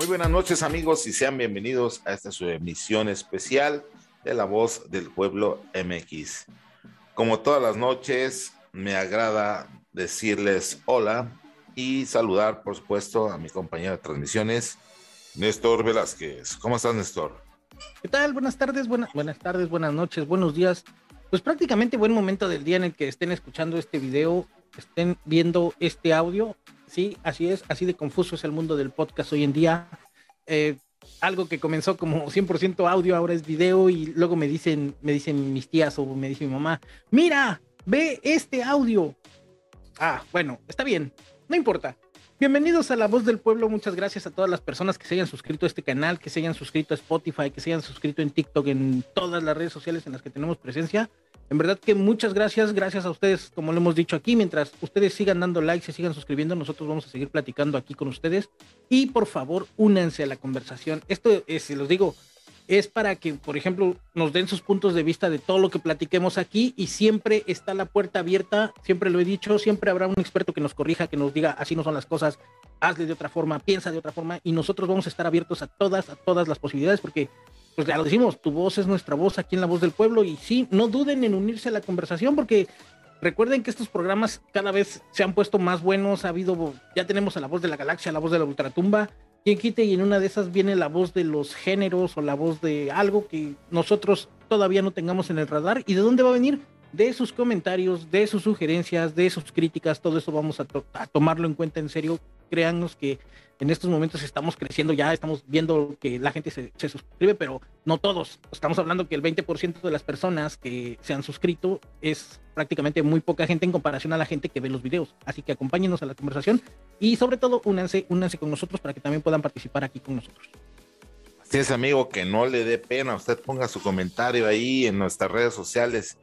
Muy buenas noches amigos y sean bienvenidos a esta su emisión especial de La Voz del Pueblo MX. Como todas las noches, me agrada decirles hola y saludar, por supuesto, a mi compañero de transmisiones, Néstor Velázquez. ¿Cómo estás, Néstor? ¿Qué tal? Buenas tardes, buenas, buenas tardes, buenas noches, buenos días. Pues prácticamente buen momento del día en el que estén escuchando este video, estén viendo este audio. Sí, así es, así de confuso es el mundo del podcast hoy en día. Eh, algo que comenzó como 100% audio, ahora es video y luego me dicen, me dicen mis tías o me dice mi mamá, mira, ve este audio. Ah, bueno, está bien, no importa. Bienvenidos a La Voz del Pueblo. Muchas gracias a todas las personas que se hayan suscrito a este canal, que se hayan suscrito a Spotify, que se hayan suscrito en TikTok, en todas las redes sociales en las que tenemos presencia. En verdad que muchas gracias, gracias a ustedes, como lo hemos dicho aquí, mientras ustedes sigan dando likes y sigan suscribiendo, nosotros vamos a seguir platicando aquí con ustedes. Y por favor, únanse a la conversación. Esto, es, se los digo, es para que, por ejemplo, nos den sus puntos de vista de todo lo que platiquemos aquí y siempre está la puerta abierta, siempre lo he dicho, siempre habrá un experto que nos corrija, que nos diga así no son las cosas, hazle de otra forma, piensa de otra forma y nosotros vamos a estar abiertos a todas, a todas las posibilidades porque, pues ya lo decimos, tu voz es nuestra voz aquí en La Voz del Pueblo. Y sí, no duden en unirse a la conversación porque recuerden que estos programas cada vez se han puesto más buenos, ha habido, ya tenemos a La Voz de la Galaxia, La Voz de la Ultratumba, quien quite y en una de esas viene la voz de los géneros o la voz de algo que nosotros todavía no tengamos en el radar. ¿Y de dónde va a venir? De sus comentarios, de sus sugerencias, de sus críticas, todo eso vamos a, a tomarlo en cuenta en serio. Créanos que en estos momentos estamos creciendo ya, estamos viendo que la gente se, suscribe, pero no todos. Estamos hablando que el 20% de las personas que se han suscrito es prácticamente muy poca gente en comparación a la gente que ve los videos. Así que acompáñenos a la conversación y sobre todo únanse, únanse con nosotros para que también puedan participar aquí con nosotros. Así es, amigo, que no le dé pena. Usted ponga su comentario ahí en nuestras redes sociales,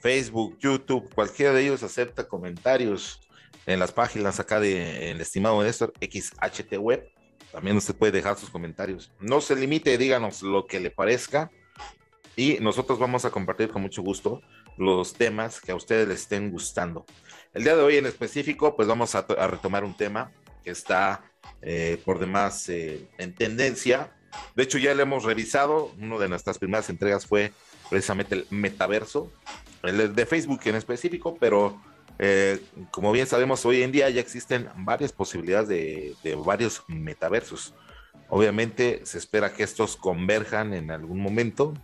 Facebook, YouTube, cualquiera de ellos acepta comentarios en las páginas acá de el estimado Néstor XHT Web. También usted puede dejar sus comentarios. No se limite, díganos lo que le parezca. Y nosotros vamos a compartir con mucho gusto los temas que a ustedes les estén gustando. El día de hoy en específico, pues vamos a, retomar un tema que está eh, por demás eh, en tendencia. De hecho, ya lo hemos revisado. Una de nuestras primeras entregas fue precisamente el metaverso, el de Facebook en específico, pero eh, como bien sabemos, hoy en día ya existen varias posibilidades de, varios metaversos. Obviamente se espera que estos converjan en algún momento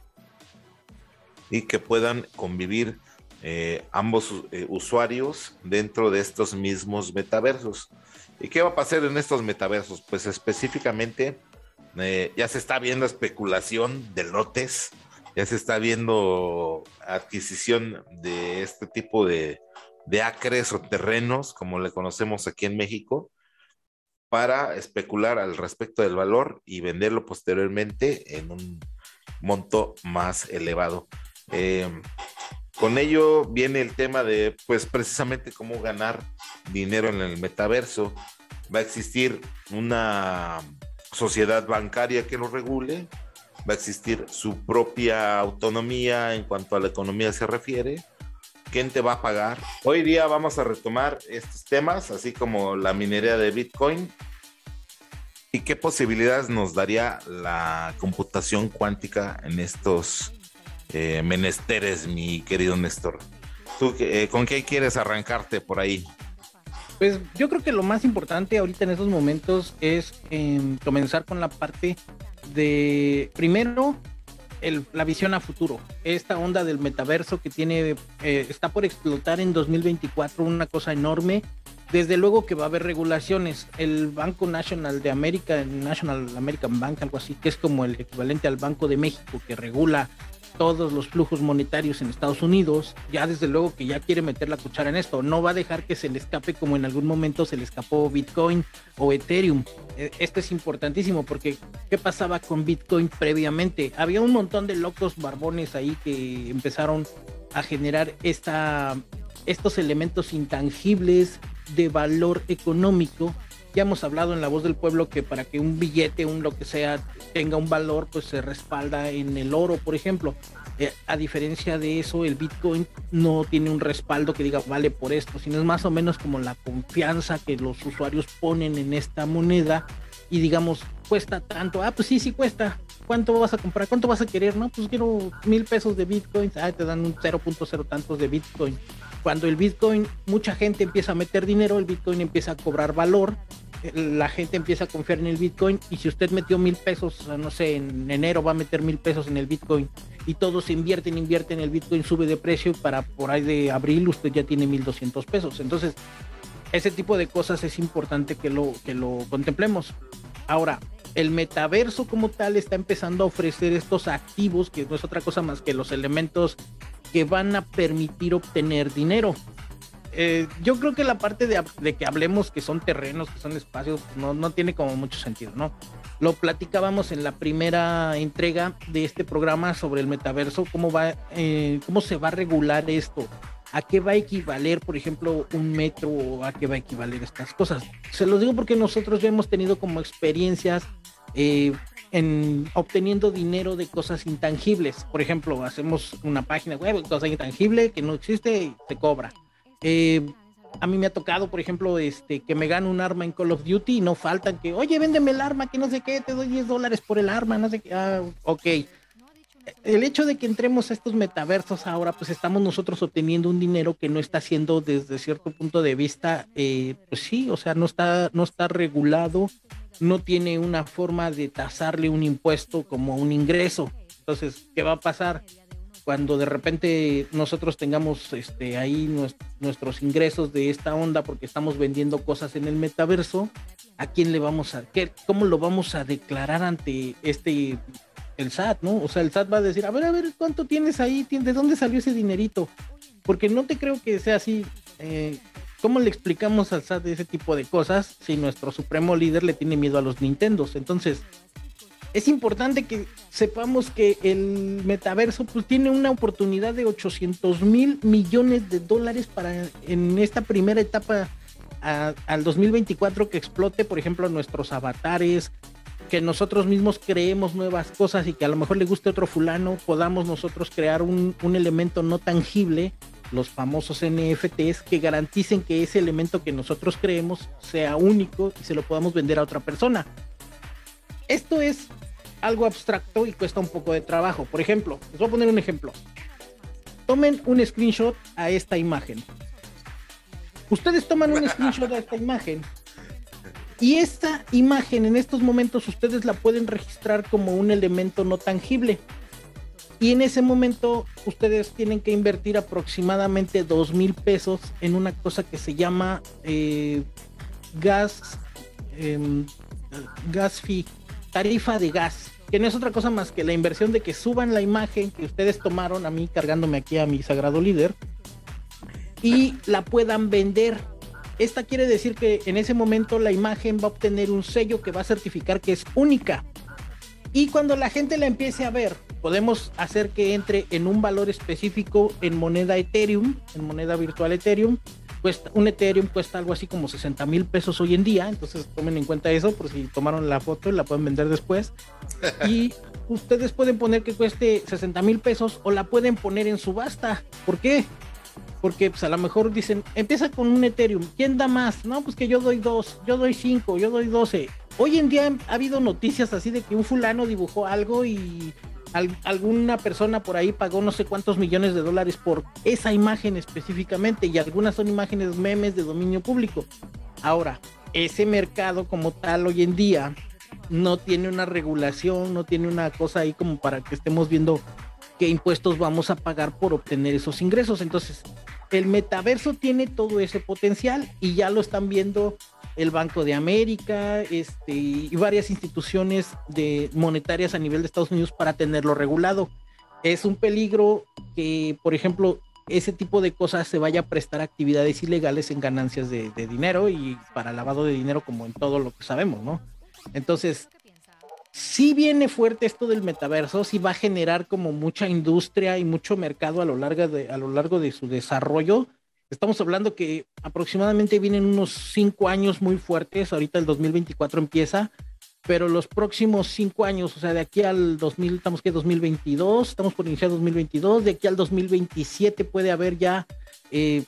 y que puedan convivir eh, ambos eh, usuarios dentro de estos mismos metaversos. ¿Y qué va a pasar en estos metaversos? Pues específicamente ya se está viendo especulación de lotes, ya se está viendo adquisición de este tipo de, de acres o terrenos, como le conocemos aquí en México, para especular al respecto del valor y venderlo posteriormente en un monto más elevado. Em, con ello viene el tema de, pues precisamente cómo ganar dinero en el metaverso. Va a existir una sociedad bancaria que lo regule, va a existir su propia autonomía en cuanto a la economía se refiere, quién te va a pagar. Hoy día vamos a retomar estos temas, así como la minería de Bitcoin y qué posibilidades nos daría la computación cuántica en estos eh, menesteres, mi querido Néstor. ¿Tú eh, con qué quieres arrancarte por ahí? Pues yo creo que lo más importante ahorita en estos momentos es em, comenzar con la parte de, primero, la visión a futuro. Esta onda del metaverso que tiene, eh, está por explotar en 2024, una cosa enorme. Desde luego que va a haber regulaciones. El Banco Nacional de América, National American Bank, algo así, que es como el equivalente al Banco de México, que regula todos los flujos monetarios en Estados Unidos, ya desde luego que ya quiere meter la cuchara en esto, no va a dejar que se le escape como en algún momento se le escapó Bitcoin o Ethereum. E, esto es importantísimo porque ¿qué pasaba con Bitcoin previamente? Había un montón de locos barbones ahí que empezaron a generar esta, estos elementos intangibles de valor económico ya hemos hablado en La Voz del Pueblo que para que un billete, un lo que sea, tenga un valor, pues se respalda en el oro, por ejemplo. Eh, a diferencia de eso, el Bitcoin no tiene un respaldo que diga vale por esto, sino es más o menos como la confianza que los usuarios ponen en esta moneda y digamos, cuesta tanto, ah, pues sí, sí cuesta, ¿cuánto vas a comprar? ¿Cuánto vas a querer? No, pues quiero mil pesos de Bitcoin, ah, te dan un 0.0 tantos de Bitcoin. Cuando el Bitcoin, mucha gente empieza a meter dinero, el Bitcoin empieza a cobrar valor, la gente empieza a confiar en el Bitcoin y si usted metió mil pesos, no sé, en enero va a meter mil pesos en el Bitcoin y todos invierten, invierten, el Bitcoin sube de precio para por ahí de abril usted ya tiene mil doscientos pesos. Entonces, ese tipo de cosas es importante que lo, que lo contemplemos. Ahora, el metaverso como tal está empezando a ofrecer estos activos, que no es otra cosa más que los elementos que van a permitir obtener dinero. Eh, yo creo que la parte de, que hablemos que son terrenos, que son espacios, no, no tiene como mucho sentido, ¿no? Lo platicábamos en la primera entrega de este programa sobre el metaverso, cómo va, eh, cómo se va a regular esto, a qué va a equivaler, por ejemplo, un metro o a qué va a equivaler estas cosas. Se los digo porque nosotros ya hemos tenido como experiencias eh, en obteniendo dinero de cosas intangibles. Por ejemplo, hacemos una página web, cosa intangible que no existe y se cobra. Eh, a mí me ha tocado, por ejemplo, este, que me gane un arma en Call of Duty y no faltan que, oye, véndeme el arma, que no sé qué, te doy 10 dólares por el arma, no sé qué. Ah, ok el hecho de que entremos a estos metaversos ahora, pues estamos nosotros obteniendo un dinero que no está siendo desde cierto punto de vista, eh, pues sí, o sea, no está, no está regulado, no tiene una forma de tasarle un impuesto como un ingreso. Entonces, ¿qué va a pasar? Cuando de repente nosotros tengamos este, ahí nuestros ingresos de esta onda porque estamos vendiendo cosas en el metaverso, ¿a quién le vamos a, qué, cómo lo vamos a declarar ante este el SAT, ¿no? O sea, el SAT va a decir, a ver, a ver, ¿cuánto tienes ahí? ¿De dónde salió ese dinerito? Porque no te creo que sea así. Eh, ¿Cómo le explicamos al SAT ese tipo de cosas si nuestro supremo líder le tiene miedo a los Nintendos? Entonces, es importante que sepamos que el metaverso pues, tiene una oportunidad de 800 mil millones de dólares para en esta primera etapa al 2024 que explote, por ejemplo, nuestros avatares, que nosotros mismos creemos nuevas cosas y que a lo mejor le guste otro fulano, podamos nosotros crear un, elemento no tangible, los famosos NFTs, que garanticen que ese elemento que nosotros creemos sea único y se lo podamos vender a otra persona. Esto es algo abstracto y cuesta un poco de trabajo. Por ejemplo, les voy a poner un ejemplo. Tomen un screenshot a esta imagen. Ustedes toman un screenshot a esta imagen y esta imagen en estos momentos ustedes la pueden registrar como un elemento no tangible. Y en ese momento ustedes tienen que invertir aproximadamente dos mil pesos en una cosa que se llama eh, gas, em, gas fee, tarifa de gas, que no es otra cosa más que la inversión de que suban la imagen que ustedes tomaron a mí cargándome aquí a mi sagrado líder y la puedan vender esta quiere decir que en ese momento la imagen va a obtener un sello que va a certificar que es única. Y cuando la gente la empiece a ver, podemos hacer que entre en un valor específico en moneda Ethereum, en moneda virtual Ethereum. Cuesta, un Ethereum cuesta algo así como 60 mil pesos hoy en día, entonces tomen en cuenta eso por si tomaron la foto y la pueden vender después. Y ustedes pueden poner que cueste 60 mil pesos o la pueden poner en subasta. ¿Por qué? Porque pues a lo mejor dicen, empieza con un Ethereum, ¿quién da más? No, pues que yo doy dos, yo doy cinco, yo doy doce. Hoy en día ha habido noticias así de que un fulano dibujó algo y alguna persona por ahí pagó no sé cuántos millones de dólares por esa imagen específicamente y algunas son imágenes memes de dominio público. Ahora, ese mercado como tal hoy en día no tiene una regulación, no tiene una cosa ahí como para que estemos viendo qué impuestos vamos a pagar por obtener esos ingresos. Entonces, el metaverso tiene todo ese potencial y ya lo están viendo el Banco de América este, y varias instituciones de, monetarias a nivel de Estados Unidos para tenerlo regulado. Es un peligro que, por ejemplo, ese tipo de cosas se vaya a prestar actividades ilegales en ganancias de, de dinero y para lavado de dinero como en todo lo que sabemos, ¿no? Entonces, si viene fuerte esto del metaverso, sí va a generar como mucha industria y mucho mercado a lo largo de, a lo largo de su desarrollo. Estamos hablando que aproximadamente vienen unos cinco años muy fuertes. Ahorita el 2024 empieza, pero los próximos cinco años, o sea, de aquí al 2000, estamos que 2022, estamos por iniciar 2022, de aquí al 2027 puede haber ya eh,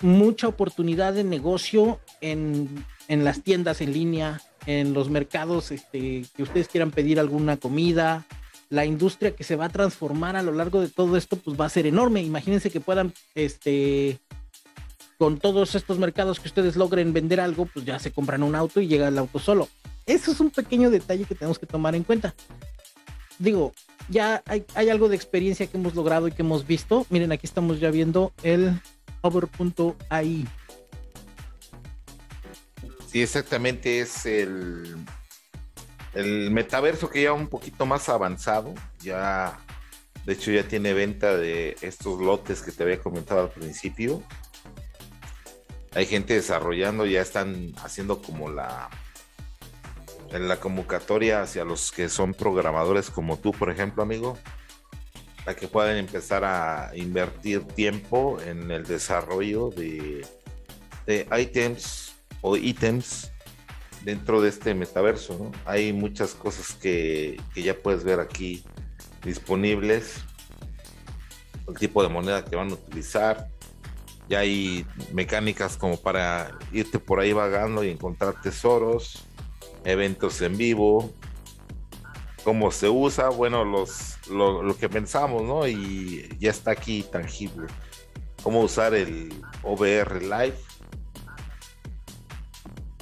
mucha oportunidad de negocio en, en las tiendas en línea, en los mercados este, que ustedes quieran pedir alguna comida, la industria que se va a transformar a lo largo de todo esto, pues va a ser enorme. Imagínense que puedan, este, con todos estos mercados que ustedes logren vender algo, pues ya se compran un auto y llega el auto solo. Eso es un pequeño detalle que tenemos que tomar en cuenta. Digo, ya hay, hay algo de experiencia que hemos logrado y que hemos visto. Miren, aquí estamos ya viendo el hover.ai. Sí, exactamente es el, el metaverso que ya un poquito más avanzado. Ya, de hecho, ya tiene venta de estos lotes que te había comentado al principio. Hay gente desarrollando, ya están haciendo como la en la convocatoria hacia los que son programadores como tú, por ejemplo, amigo, para que puedan empezar a invertir tiempo en el desarrollo de, de ítems o ítems dentro de este metaverso. Hay muchas cosas que, que, ya puedes ver aquí disponibles, el tipo de moneda que van a utilizar. Ya hay mecánicas como para irte por ahí vagando y encontrar tesoros, eventos en vivo, cómo se usa, bueno, los, lo, lo, que pensamos, ¿no? Y ya está aquí tangible. Cómo usar el OVR Live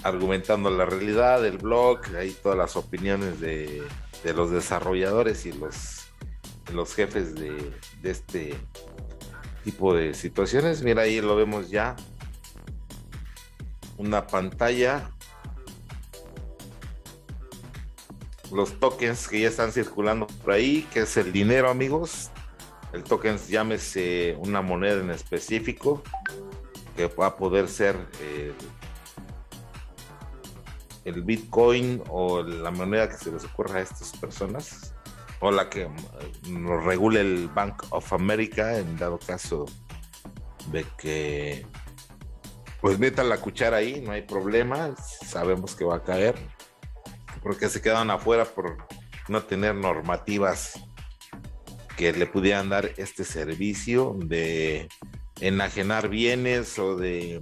argumentando la realidad del blog, ahí todas las opiniones de, los desarrolladores y los, los jefes de, de, este tipo de situaciones. Mira, ahí lo vemos ya. Una pantalla. Los tokens que ya están circulando por ahí, que es el dinero, amigos. El token llámese una moneda en específico, que va a poder ser eh, el Bitcoin o la moneda que se les ocurra a estas personas, o la que nos regule el Bank of America en dado caso de que pues metan la cuchara ahí, no hay problema, sabemos que va a caer, porque se quedan afuera por no tener normativas que le pudieran dar este servicio de enajenar bienes o de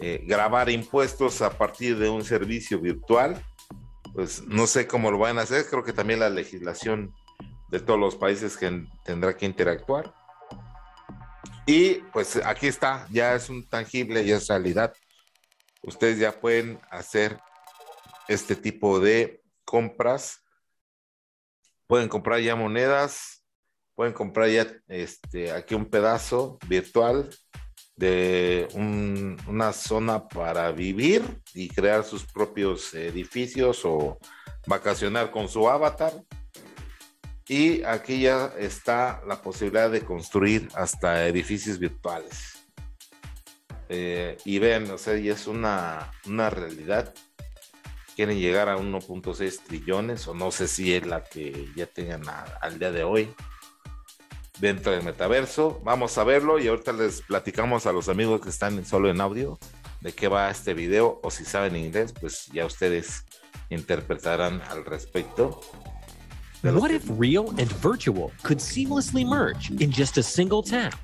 eh, grabar impuestos a partir de un servicio virtual. Pues no sé cómo lo van a hacer, creo que también la legislación de todos los países que tendrá que interactuar. Y pues aquí está, ya es un tangible, ya es realidad. Ustedes ya pueden hacer este tipo de compras. Pueden comprar ya monedas, pueden comprar ya este, aquí un pedazo virtual de un, una zona para vivir y crear sus propios edificios o vacacionar con su avatar. Y aquí ya está la posibilidad de construir hasta edificios virtuales. Eh, y ven, o sea, es una, una realidad. Quieren llegar a 1.6 trillones, o no sé si es la que ya tengan al día de hoy dentro del metaverso. Vamos a verlo y ahorita les platicamos a los amigos que están solo en audio de qué va este video o si saben inglés, pues ya ustedes interpretarán al respecto. What if real and virtual could seamlessly merge in just a single tap?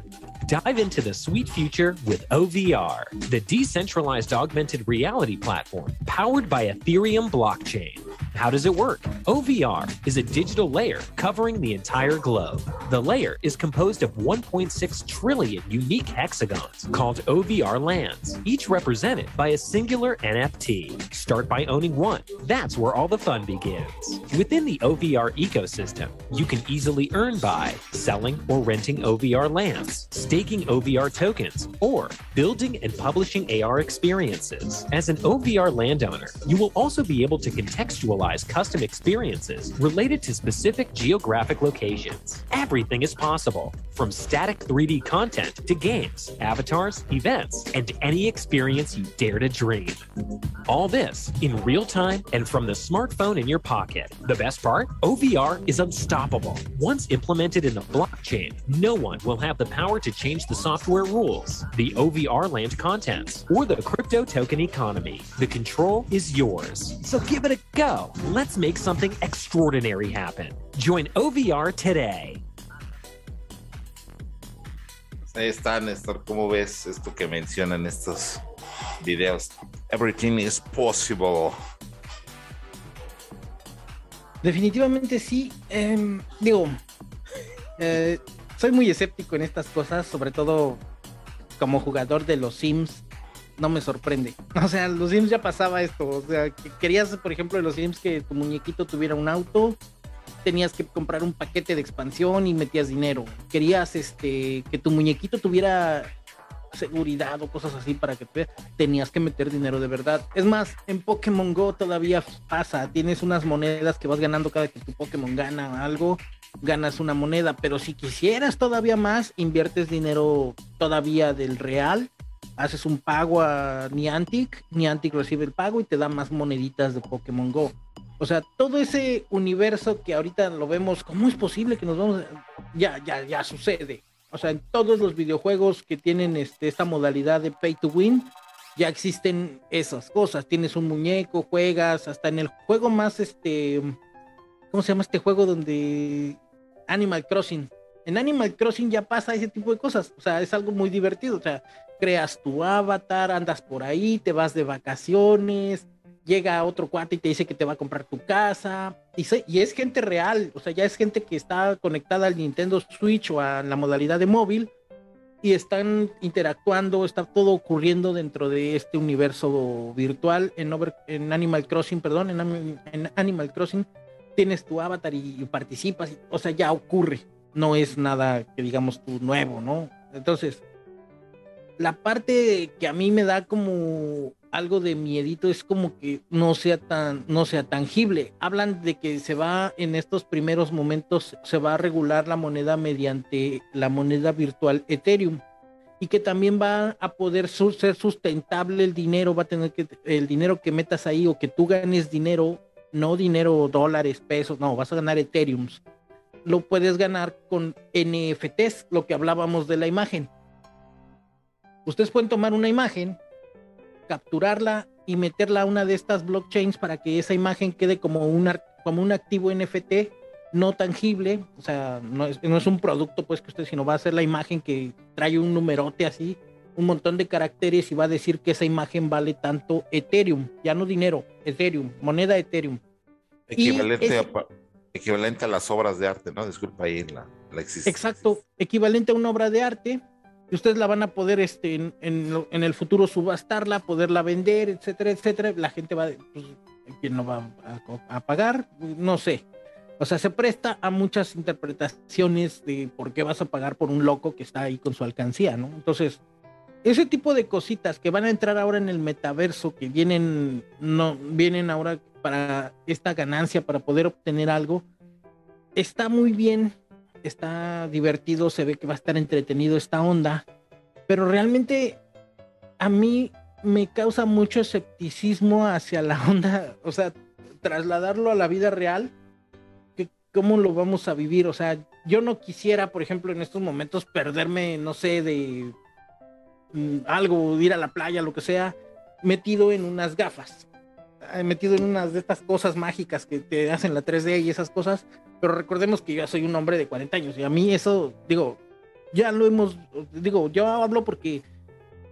Dive into the sweet future with OVR, the decentralized augmented reality platform powered by Ethereum blockchain. How does it work? OVR is a digital layer covering the entire globe. The layer is composed of 1.6 trillion unique hexagons called OVR lands, each represented by a singular NFT. Start by owning one. That's where all the fun begins. Within the OVR ecosystem, you can easily earn by selling or renting OVR lands, staking OVR tokens, or building and publishing AR experiences. As an OVR landowner, you will also be able to contextualize custom experiences related to specific geographic locations. Everything is possible, from static 3D content to games, avatars, events, and any experience you dare to dream. All this in real time and from the smartphone in your pocket. The best part? OVR is unstoppable. Once implemented in the blockchain, no one will have the power to change the software rules, the OVR land contents, or the crypto token economy. The control is yours. So give it a go. Let's make something extraordinary happen. Join OVR today. Ahí está, Néstor. ¿Cómo ves esto que mencionan estos videos? Everything is possible. Definitivamente sí. Em, digo, eh, soy muy escéptico en estas cosas, sobre todo como jugador de los Sims. No me sorprende. O sea, los Sims ya pasaba esto. O sea, que querías, por ejemplo, en los Sims que tu muñequito tuviera un auto, tenías que comprar un paquete de expansión y metías dinero. Querías este que tu muñequito tuviera seguridad o cosas así para que te, tenías que meter dinero de verdad. Es más, en Pokémon Go todavía pasa, tienes unas monedas que vas ganando cada que tu Pokémon gana algo, ganas una moneda, pero si quisieras todavía más, inviertes dinero todavía del real, haces un pago a Niantic, Niantic recibe el pago y te da más moneditas de Pokémon Go. O sea, todo ese universo que ahorita lo vemos, ¿cómo es posible que nos vamos? Ya, ya, ya sucede. O sea, en todos los videojuegos que tienen este, esta modalidad de pay to win, ya existen esas cosas. Tienes un muñeco, juegas, hasta en el juego más, este, ¿cómo se llama este juego donde Animal Crossing? En Animal Crossing ya pasa ese tipo de cosas. O sea, es algo muy divertido. O sea, creas tu avatar, andas por ahí, te vas de vacaciones, llega otro cuate y te dice que te va a comprar tu casa. Y, y es gente real, o sea, ya es gente que está conectada al Nintendo Switch o a la modalidad de móvil y están interactuando, está todo ocurriendo dentro de este universo virtual en Animal Crossing, perdón, en, Animal Crossing tienes tu avatar y, participas, o sea, ya ocurre, no es nada que digamos tú nuevo, ¿no? Entonces, la parte que a mí me da como algo de miedito es como que no sea tan no sea tangible. Hablan de que se va en estos primeros momentos se va a regular la moneda mediante la moneda virtual Ethereum y que también va a poder ser sustentable el dinero, va a tener que el dinero que metas ahí o que tú ganes dinero, no dinero dólares, pesos, no, vas a ganar Ethereums. Lo puedes ganar con NFTs, lo que hablábamos de la imagen. Ustedes pueden tomar una imagen capturarla y meterla a una de estas blockchains para que esa imagen quede como un, como un activo NFT no tangible, o sea, no es, no es un producto pues que usted, sino va a ser la imagen que trae un numerote así, un montón de caracteres y va a decir que esa imagen vale tanto Ethereum, ya no dinero, Ethereum, moneda Ethereum. Equivalente, a, equivalente a las obras de arte, ¿no? Disculpa ahí la, la existencia. Exacto, equivalente a una obra de arte y ustedes la van a poder este, en, en, el futuro subastarla, poderla vender, etcétera, etcétera. La gente va, pues, ¿quién no va a, pagar? No sé. O sea, se presta a muchas interpretaciones de por qué vas a pagar por un loco que está ahí con su alcancía, ¿no? Entonces, ese tipo de cositas que van a entrar ahora en el metaverso, que vienen, no, vienen ahora para esta ganancia, para poder obtener algo, está muy bien está divertido, se ve que va a estar entretenido esta onda, pero realmente a mí me causa mucho escepticismo hacia la onda, o sea, trasladarlo a la vida real, cómo lo vamos a vivir, o sea, yo no quisiera, por ejemplo, en estos momentos perderme, no sé, de algo, ir a la playa, lo que sea, metido en unas gafas, metido en unas de estas cosas mágicas que te hacen la 3D y esas cosas, pero recordemos que yo soy un hombre de 40 años y a mí eso, digo, ya lo hemos, digo, yo hablo porque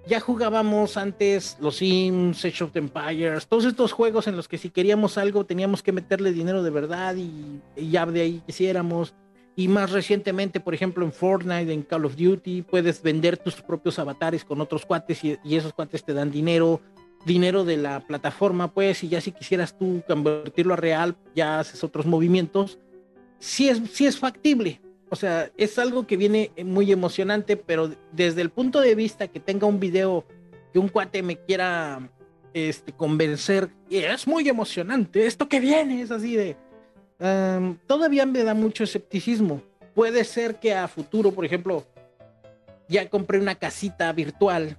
ya jugábamos antes los Sims, Age of Empires, todos estos juegos en los que si queríamos algo teníamos que meterle dinero de verdad y, ya de ahí quisiéramos. Y más recientemente, por ejemplo, en Fortnite, en Call of Duty, puedes vender tus propios avatares con otros cuates y, esos cuates te dan dinero, dinero de la plataforma, pues, y ya si quisieras tú convertirlo a real, ya haces otros movimientos sí es, sí es factible. O sea, es algo que viene muy emocionante, pero desde el punto de vista que tenga un video que un cuate me quiera este, convencer, es muy emocionante, esto que viene es así de... todavía me da mucho escepticismo. Puede ser que a futuro, por ejemplo, ya compré una casita virtual.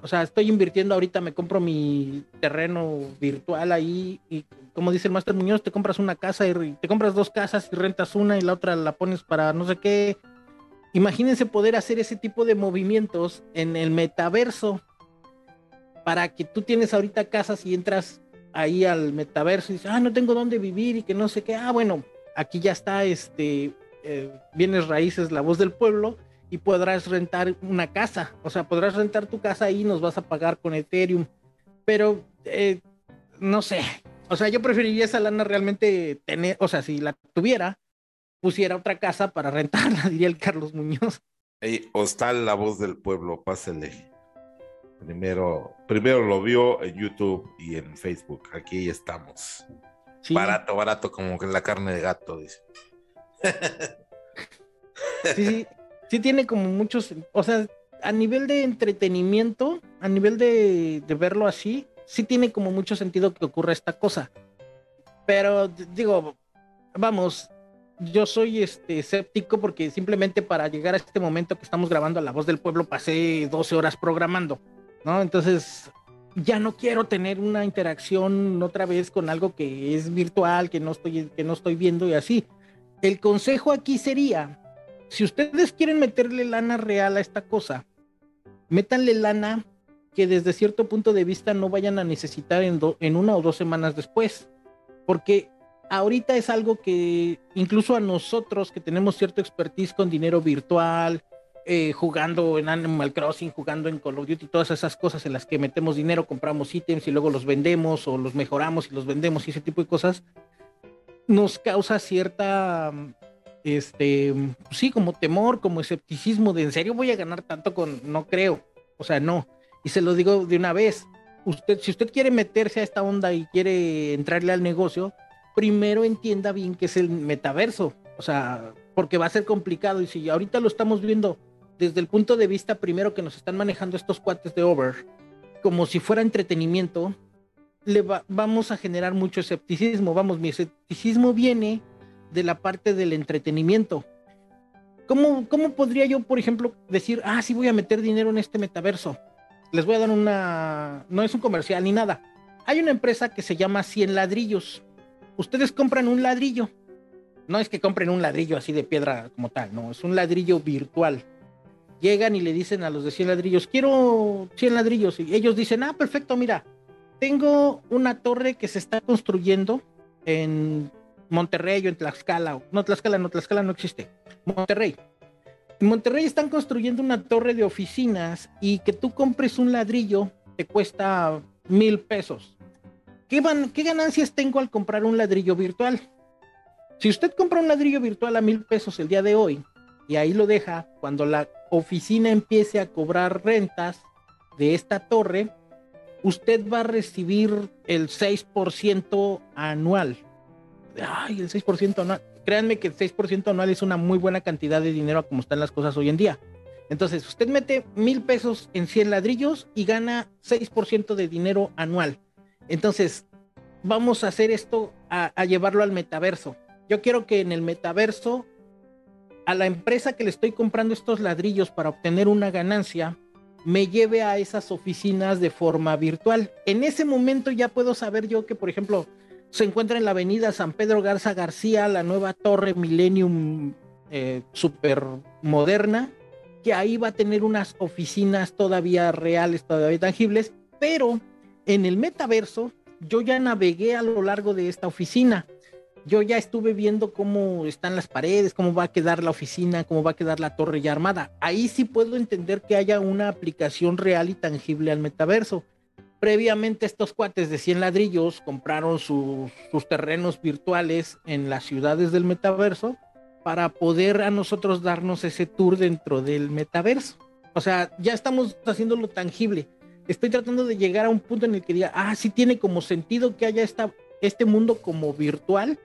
O sea, estoy invirtiendo ahorita, me compro mi terreno virtual ahí y como dice el Master Muñoz, te compras una casa y te compras dos casas y rentas una y la otra la pones para no sé qué. Imagínense poder hacer ese tipo de movimientos en el metaverso para que tú tienes ahorita casas y entras ahí al metaverso y dices, ah, no tengo dónde vivir y que no sé qué. Ah, bueno, aquí ya está, este, eh, raíces, la voz del pueblo y podrás rentar una casa. O sea, podrás rentar tu casa y nos vas a pagar con Ethereum. Pero, eh, no sé, O sea, yo preferiría esa lana realmente tener, o sea, si la tuviera, pusiera otra casa para rentarla, diría el Carlos Muñoz. Hey, Hostal, la voz del pueblo, pásele. Primero, primero lo vio en YouTube y en Facebook. Aquí estamos. Barato, barato, como que la carne de gato, dice. Sí, sí, sí tiene como muchos, o sea, a nivel de entretenimiento, a nivel de, de verlo así, sí tiene como mucho sentido que ocurra esta cosa. Pero digo, vamos, yo soy este escéptico porque simplemente para llegar a este momento que estamos grabando a La Voz del Pueblo pasé 12 horas programando, ¿no? Entonces ya no quiero tener una interacción otra vez con algo que es virtual, que no estoy, que no estoy viendo y así. El consejo aquí sería, si ustedes quieren meterle lana real a esta cosa, métanle lana que desde cierto punto de vista no vayan a necesitar en, en una o dos semanas después. Porque ahorita es algo que incluso a nosotros que tenemos cierto expertise con dinero virtual, eh, jugando en Animal Crossing, jugando en Call of Duty, todas esas cosas en las que metemos dinero, compramos ítems y luego los vendemos o los mejoramos y los vendemos y ese tipo de cosas, nos causa cierta, este, sí, como temor, como escepticismo de en serio voy a ganar tanto con, no creo, o sea, no. Y se lo digo de una vez, usted, si usted quiere meterse a esta onda y quiere entrarle al negocio, primero entienda bien qué es el metaverso, o sea, porque va a ser complicado y si ahorita lo estamos viendo desde el punto de vista primero que nos están manejando estos cuates de Over, como si fuera entretenimiento, le vamos a generar mucho escepticismo. Vamos, mi escepticismo viene de la parte del entretenimiento. ¿Cómo, ¿Cómo podría yo, por ejemplo, decir, ah, sí voy a meter dinero en este metaverso? Les voy a dar una... No es un comercial ni nada. Hay una empresa que se llama 100 ladrillos ustedes compran un ladrillo. No es que compren un ladrillo así de piedra como tal, no, es un ladrillo virtual. Llegan y le dicen a los de 100 ladrillos, quiero 100 ladrillos. Y ellos dicen, ah, perfecto, mira, tengo una torre que se está construyendo en Monterrey o en Tlaxcala. No, Tlaxcala, no, Tlaxcala no existe. Monterrey. En Monterrey están construyendo una torre de oficinas y que tú compres un ladrillo te cuesta mil pesos. ¿qué, ganancias tengo al comprar un ladrillo virtual? Si usted compra un ladrillo virtual a mil pesos el día de hoy y ahí lo deja, cuando la oficina empiece a cobrar rentas de esta torre, usted va a recibir el 6% anual. Ay, el 6% anual. Créanme que el 6% anual es una muy buena cantidad de dinero como están las cosas hoy en día. Entonces, usted mete mil pesos en 100 ladrillos y gana 6% de dinero anual. Entonces, vamos a hacer esto, a, llevarlo al metaverso. Yo quiero que en el metaverso, a la empresa que le estoy comprando estos ladrillos para obtener una ganancia, me lleve a esas oficinas de forma virtual. En ese momento ya puedo saber yo que, por ejemplo, se encuentra en la avenida San Pedro Garza García, la nueva torre Millennium eh, super moderna, que ahí va a tener unas oficinas todavía reales, todavía tangibles, pero en el metaverso, yo ya navegué a lo largo de esta oficina. Yo ya estuve viendo cómo están las paredes, cómo va a quedar la oficina, cómo va a quedar la torre ya armada. Ahí sí puedo entender que haya una aplicación real y tangible al metaverso. Previamente estos cuates de 100 ladrillos compraron sus, terrenos virtuales en las ciudades del metaverso para poder a nosotros darnos ese tour dentro del metaverso. O sea, ya estamos haciéndolo tangible estoy tratando de llegar a un punto en el que diga, ah, sí tiene como sentido que haya esta, este mundo como virtual,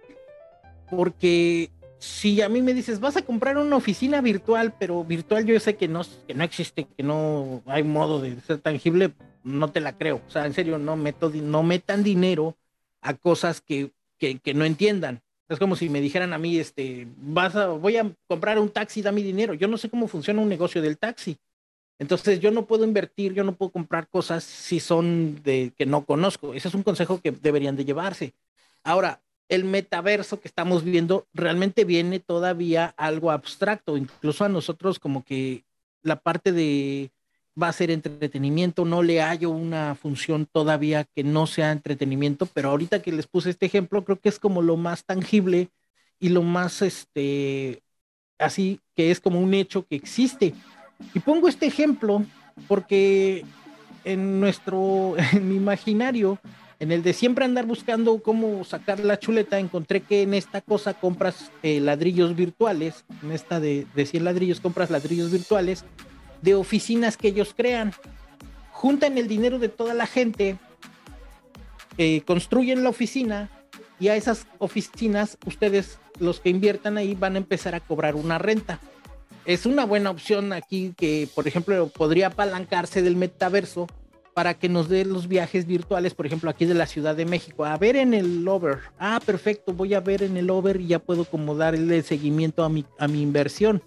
porque si a mí me dices, vas a comprar una oficina virtual, pero virtual yo sé que no, que no existe, que no hay modo de ser tangible, no te la creo. O sea, en serio, no, meto, no metan dinero a cosas que, que, no entiendan. Es como si me dijeran a mí, este, vas a, voy a comprar un taxi, dame dinero. Yo no sé cómo funciona un negocio del taxi. Entonces yo no puedo invertir, yo no puedo comprar cosas si son de que no conozco. Ese es un consejo que deberían de llevarse. Ahora, el metaverso que estamos viendo realmente viene todavía algo abstracto, incluso a nosotros como que la parte de va a ser entretenimiento, no le hallo una función todavía que no sea entretenimiento, pero ahorita que les puse este ejemplo, creo que es como lo más tangible y lo más, este, así que es como un hecho que existe. Y pongo este ejemplo porque en nuestro, imaginario, En el de siempre andar buscando cómo sacar la chuleta, encontré que en esta cosa compras eh, ladrillos virtuales, en esta de, de 100 ladrillos compras ladrillos virtuales de oficinas que ellos crean. Juntan el dinero de toda la gente, eh, construyen la oficina y a esas oficinas ustedes, los que inviertan ahí, van a empezar a cobrar una renta. Es una buena opción aquí que, por ejemplo, podría apalancarse del metaverso para que nos dé los viajes virtuales, por ejemplo, aquí de la Ciudad de México, a ver en el over. Ah, perfecto, voy a ver en el over y ya puedo como darle seguimiento a mi, a mi inversión.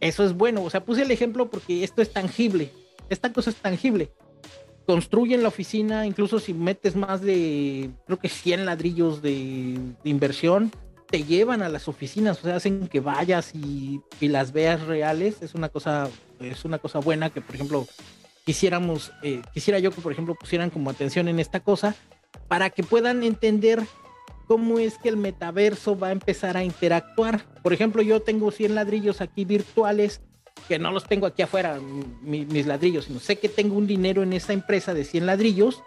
Eso es bueno, o sea, puse el ejemplo porque esto es tangible, esta cosa es tangible. Construyen la oficina, incluso si metes más de, creo que 100 ladrillos de, inversión, te llevan a las oficinas, o sea, hacen que vayas y, y, las veas reales. Es una cosa, es una cosa buena que, por ejemplo, quisiéramos, eh, quisiera yo que, por ejemplo, pusieran como atención en esta cosa para que puedan entender cómo es que el metaverso va a empezar a interactuar. Por ejemplo, yo tengo 100 ladrillos aquí virtuales, que no los tengo aquí afuera, mis ladrillos, sino sé que tengo un dinero en esa empresa de 100 ladrillos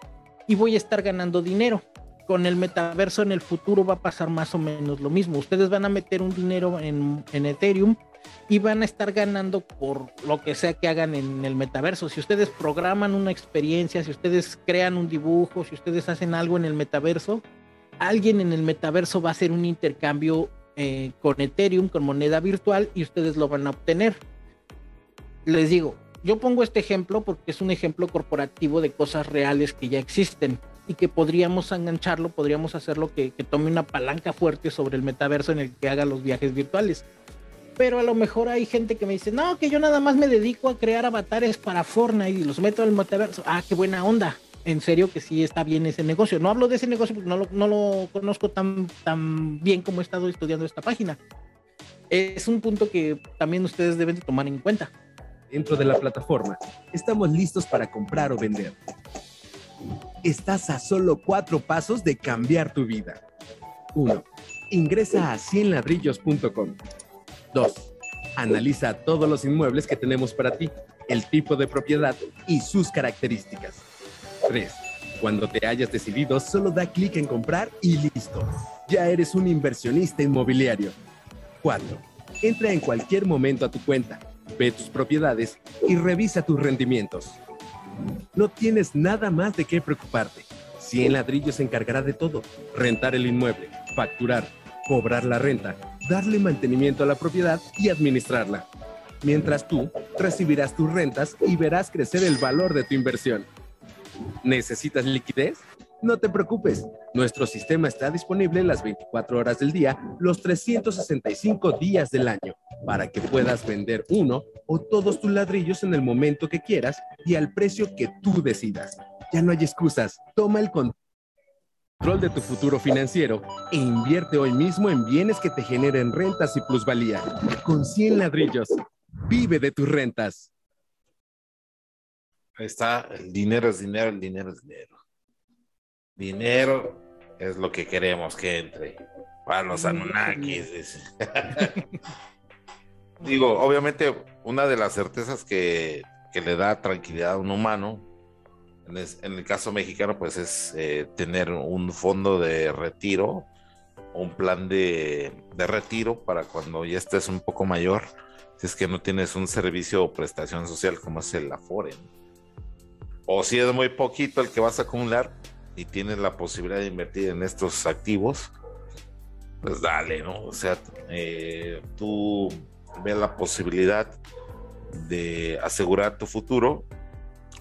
y voy a estar ganando dinero. Con el metaverso en el futuro va a pasar más o menos lo mismo. Ustedes van a meter un dinero en, en Ethereum y van a estar ganando por lo que sea que hagan en el metaverso. Si ustedes programan una experiencia, si ustedes crean un dibujo, si ustedes hacen algo en el metaverso, alguien en el metaverso va a hacer un intercambio eh, con Ethereum, con moneda virtual, y ustedes lo van a obtener. Les digo, yo pongo este ejemplo porque es un ejemplo corporativo de cosas reales que ya existen y que podríamos engancharlo, podríamos hacerlo que, que tome una palanca fuerte sobre el metaverso en el que haga los viajes virtuales pero a lo mejor hay gente que me dice, no, que yo nada más me dedico a crear avatares para Fortnite y los meto al metaverso. Ah, qué buena onda en serio que sí está bien ese negocio. No hablo de ese negocio porque no lo, no lo conozco tan, tan bien como he estado estudiando esta página. Es un punto que también ustedes deben de tomar en cuenta. Dentro de la plataforma, estamos listos para comprar o vender. Estás a solo cuatro pasos de cambiar tu vida. 1. Ingresa a 100ladrillos.com. 2. Analiza todos los inmuebles que tenemos para ti, el tipo de propiedad y sus características. 3. Cuando te hayas decidido, solo da clic en comprar y listo. Ya eres un inversionista inmobiliario. 4. Entra en cualquier momento a tu cuenta, ve tus propiedades y revisa tus rendimientos. No tienes nada más de qué preocuparte. 100 ladrillos se encargará de todo. Rentar el inmueble, facturar, cobrar la renta, darle mantenimiento a la propiedad y administrarla. Mientras tú recibirás tus rentas y verás crecer el valor de tu inversión. ¿Necesitas liquidez? No te preocupes, nuestro sistema está disponible las 24 horas del día, los 365 días del año, para que puedas vender uno o todos tus ladrillos en el momento que quieras y al precio que tú decidas. Ya no hay excusas, toma el control de tu futuro financiero e invierte hoy mismo en bienes que te generen rentas y plusvalía. Con 100 ladrillos, vive de tus rentas. Ahí está, el dinero es dinero, el dinero es dinero. Dinero es lo que queremos que entre. Para los Anunnakis. Digo, obviamente, una de las certezas que, que, le da tranquilidad a un humano, en, el caso mexicano, pues es eh, tener un fondo de retiro, un plan de, de retiro para cuando ya estés un poco mayor, si es que no tienes un servicio o prestación social como es el Afore. O si es muy poquito el que vas a acumular y tienes la posibilidad de invertir en estos activos, pues dale, ¿no? O sea, eh, tú ves la posibilidad de asegurar tu futuro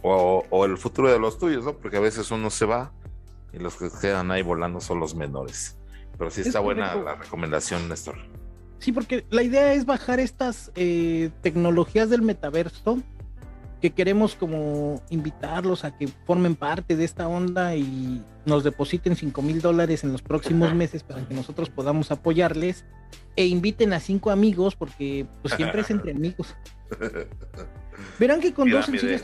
o, el futuro de los tuyos, ¿no? Porque a veces uno se va y los que quedan ahí volando son los menores. Pero sí está buena la recomendación, Néstor. Sí, porque la idea es bajar estas eh, tecnologías del metaverso que queremos como invitarlos a que formen parte de esta onda y nos depositen 5 mil dólares en los próximos meses para que nosotros podamos apoyarles e inviten a cinco amigos porque pues siempre es entre amigos. Verán que con dos sencillas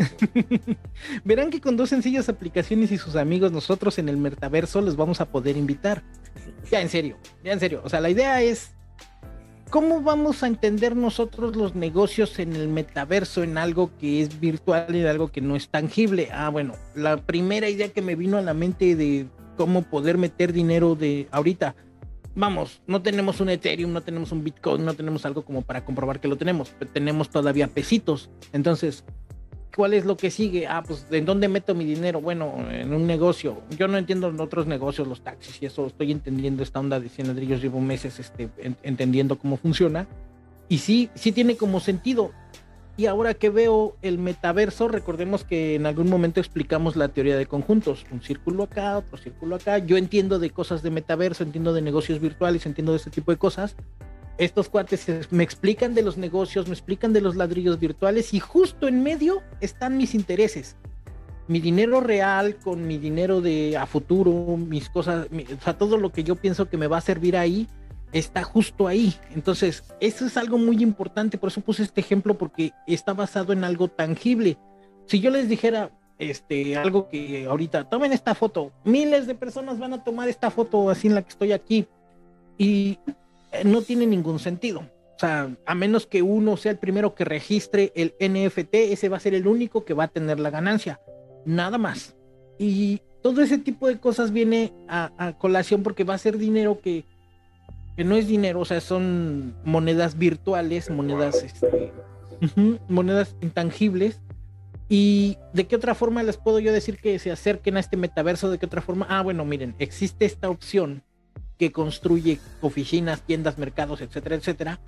Verán que con dos sencillas aplicaciones y sus amigos nosotros en el metaverso les vamos a poder invitar. Ya en serio, ya en serio. O sea, la idea es ¿cómo vamos a entender nosotros los negocios en el metaverso, en algo que es virtual y en algo que no es tangible? Ah, bueno, la primera idea que me vino a la mente de cómo poder meter dinero de ahorita. Vamos, no tenemos un Ethereum, no tenemos un Bitcoin, no tenemos algo como para comprobar que lo tenemos, tenemos todavía pesitos. Entonces, ¿cuál es lo que sigue? Ah, pues, ¿en dónde meto mi dinero? Bueno, en un negocio. Yo no entiendo en otros negocios, los taxis y eso. Estoy entendiendo esta onda de 100 ladrillos. Llevo meses este, entendiendo cómo funciona. Y sí, sí tiene como sentido. Y ahora que veo el metaverso, recordemos que en algún momento explicamos la teoría de conjuntos. Un círculo acá, otro círculo acá. Yo entiendo de cosas de metaverso, entiendo de negocios virtuales, entiendo de este tipo de cosas estos cuates me explican de los negocios, me explican de los ladrillos virtuales y justo en medio están mis intereses. Mi dinero real con mi dinero de a futuro, mis cosas, o sea, todo lo que yo pienso que me va a servir ahí está justo ahí. Entonces, eso es algo muy importante, por eso puse este ejemplo porque está basado en algo tangible. Si yo les dijera este algo que ahorita tomen esta foto, miles de personas van a tomar esta foto así en la que estoy aquí y eh, no tiene ningún sentido. O sea, a menos que uno sea el primero que registre el NFT, ese va a ser el único que va a tener la ganancia. Nada más. Y todo ese tipo de cosas viene a, colación porque va a ser dinero que, que, no es dinero, o sea, son monedas virtuales, monedas, este, monedas intangibles. ¿Y de qué otra forma les puedo yo decir que se acerquen a este metaverso? ¿De qué otra forma? Ah, bueno, miren, existe esta opción que construye oficinas, tiendas, mercados, etcétera, etcétera,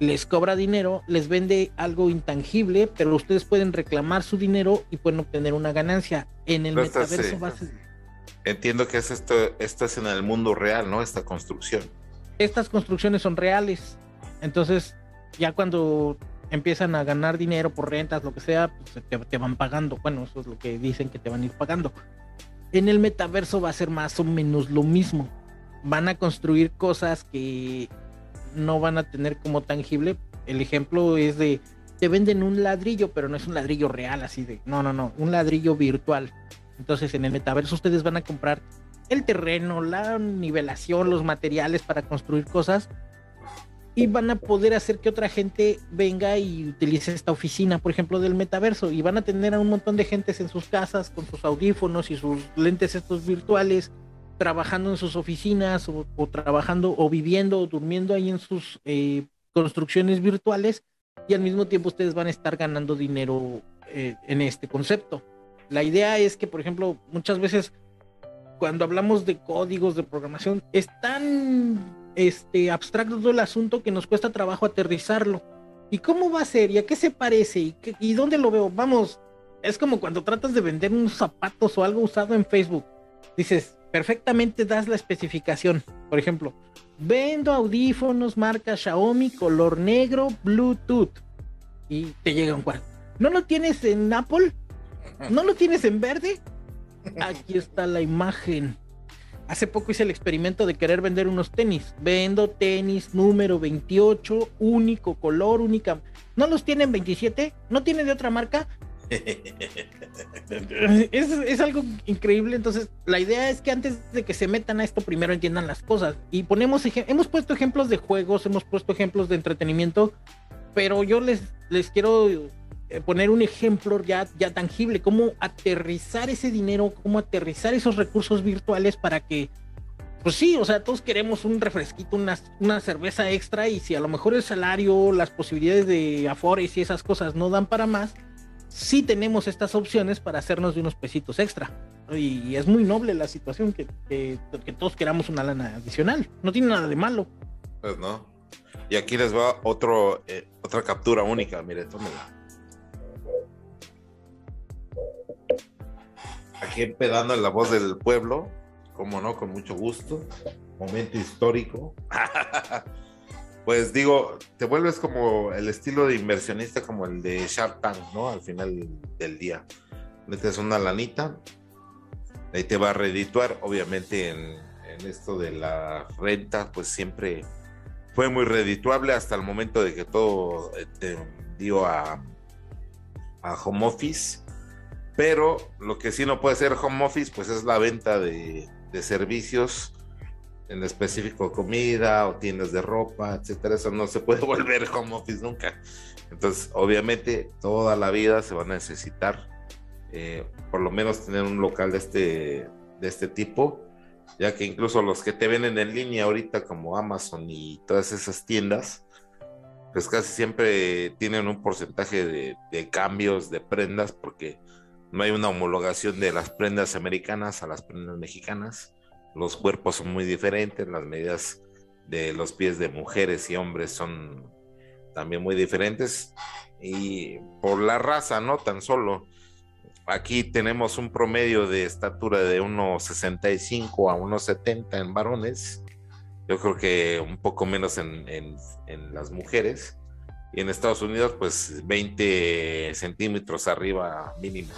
les cobra dinero, les vende algo intangible, pero ustedes pueden reclamar su dinero y pueden obtener una ganancia. En el metaverso Entiendo que es esto, esto es en el mundo real, ¿no? Esta construcción. Estas construcciones son reales. Entonces, ya cuando empiezan a ganar dinero por rentas, lo que sea, pues te, te, van pagando. Bueno, eso es lo que dicen que te van a ir pagando. En el metaverso va a ser más o menos lo mismo van a construir cosas que no van a tener como tangible. El ejemplo es de, te venden un ladrillo, pero no es un ladrillo real, así de, no, no, no, un ladrillo virtual. Entonces en el metaverso ustedes van a comprar el terreno, la nivelación, los materiales para construir cosas y van a poder hacer que otra gente venga y utilice esta oficina, por ejemplo, del metaverso y van a tener a un montón de gentes en sus casas con sus audífonos y sus lentes estos virtuales trabajando en sus oficinas o, trabajando o viviendo o durmiendo ahí en sus eh, construcciones virtuales y al mismo tiempo ustedes van a estar ganando dinero eh, en este concepto. La idea es que, por ejemplo, muchas veces cuando hablamos de códigos de programación es tan este, abstracto todo el asunto que nos cuesta trabajo aterrizarlo. ¿Y cómo va a ser? ¿Y a qué se parece? ¿Y, ¿Y dónde lo veo? Vamos, es como cuando tratas de vender unos zapatos o algo usado en Facebook. Dices, perfectamente das la especificación. Por ejemplo, vendo audífonos marca Xiaomi color negro Bluetooth y te llega un cuarto. ¿No lo tienes en Apple? ¿No lo tienes en verde? Aquí está la imagen. Hace poco hice el experimento de querer vender unos tenis. Vendo tenis número 28, único color, única. ¿No los tienen 27? ¿No tiene de otra marca? es, algo increíble. Entonces, la idea es que antes de que se metan a esto, primero entiendan las cosas. Y ponemos, hemos puesto ejemplos de juegos, hemos puesto ejemplos de entretenimiento, pero yo les, les quiero poner un ejemplo ya, ya tangible, cómo aterrizar ese dinero, cómo aterrizar esos recursos virtuales para que, pues sí, o sea, todos queremos un refresquito, una, una cerveza extra y si a lo mejor el salario, las posibilidades de afores y esas cosas no dan para más, sí tenemos estas opciones para hacernos de unos pesitos extra. Y es muy noble la situación que, que, todos queramos una lana adicional. No tiene nada de malo. Pues no. Y aquí les va otro, eh, otra captura única. Mire, tómela. Aquí empedando en la voz del pueblo, como no, con mucho gusto. Momento histórico. pues digo, te vuelves como el estilo de inversionista como el de Shark Tank, ¿no? Al final del día. Metes una lanita, ahí te va a redituar, obviamente en, esto de la renta, pues siempre fue muy redituable hasta el momento de que todo eh, te dio a, a home office, pero lo que sí no puede ser home office, pues es la venta de, de servicios en específico comida o tiendas de ropa, etcétera, eso no se puede volver home office nunca. Entonces, obviamente, toda la vida se va a necesitar eh, por lo menos tener un local de este, de este tipo, ya que incluso los que te venden en línea ahorita como Amazon y todas esas tiendas, pues casi siempre tienen un porcentaje de, de cambios de prendas porque no hay una homologación de las prendas americanas a las prendas mexicanas los cuerpos son muy diferentes, las medidas de los pies de mujeres y hombres son también muy diferentes y por la raza, no tan solo. Aquí tenemos un promedio de estatura de 1,65 a 1,70 en varones. Yo creo que un poco menos en, en, las mujeres. Y en Estados Unidos, pues 20 centímetros arriba mínimo,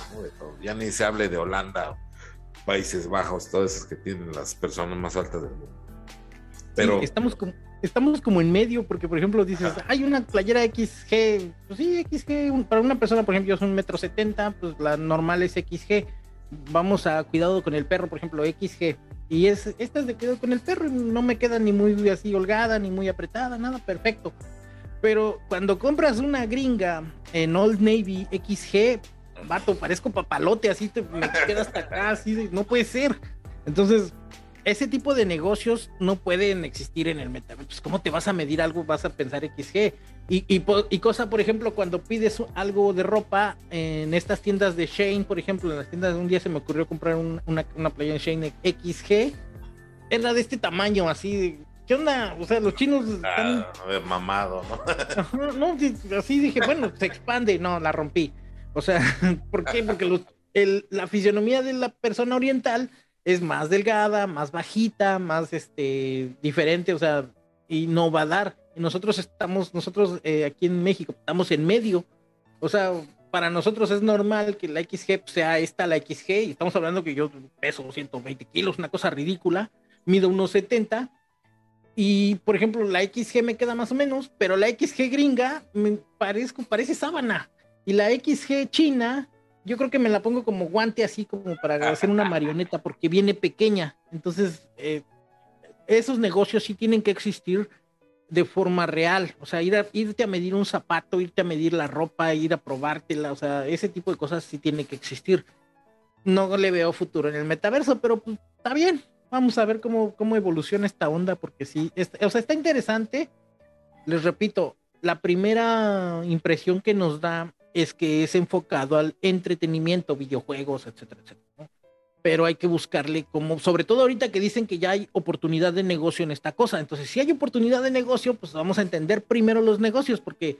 Ya ni se hable de Holanda Países Bajos, todos esos que tienen las personas más altas del mundo. Pero estamos como estamos como en medio porque por ejemplo dices, hay una playera XG, pues sí, XG para una persona, por ejemplo, yo soy un metro setenta, pues la normal es XG. Vamos a cuidado con el perro, por ejemplo, XG. Y es, esta es de cuidado con el perro, no me queda ni muy así holgada, ni muy apretada, nada, perfecto. Pero cuando compras una gringa en Old Navy XG, vato, parezco papalote, así te, me queda hasta acá, así, no puede ser. Entonces, ese tipo de negocios no pueden existir en el metaverso. Pues, ¿Cómo te vas a medir algo? Vas a pensar XG. Y, y, cosa, por ejemplo, cuando pides algo de ropa en estas tiendas de Shane, por ejemplo, en las tiendas de un día se me ocurrió comprar una, una playa en Shane XG. Era de este tamaño, así. ¿Qué onda? O sea, los chinos están... Ah, mamado, ¿no? no, así dije, bueno, se expande. No, la rompí. O sea, ¿por qué? Porque la fisionomía de la persona oriental es más delgada, más bajita, más este, diferente, o sea, y no va a dar. Y nosotros estamos, nosotros eh, aquí en México, estamos en medio. O sea, para nosotros es normal que la XG sea esta, la XG, y estamos hablando que yo peso 120 kilos, una cosa ridícula, mido unos 70, y por ejemplo, la XG me queda más o menos, pero la XG gringa me parezco, parece sábana. Y la XG china, yo creo que me la pongo como guante así como para hacer una marioneta porque viene pequeña. Entonces, eh, esos negocios sí tienen que existir de forma real. O sea, ir a, irte a medir un zapato, irte a medir la ropa, ir a probártela. O sea, ese tipo de cosas sí tiene que existir. No le veo futuro en el metaverso, pero pues, está bien. Vamos a ver cómo, cómo evoluciona esta onda porque sí, o sea, está interesante. Les repito, la primera impresión que nos da es que es enfocado al entretenimiento, videojuegos, etcétera, etcétera. Pero hay que buscarle como, sobre todo ahorita que dicen que ya hay oportunidad de negocio en esta cosa. Entonces, si hay oportunidad de negocio, pues vamos a entender primero los negocios, porque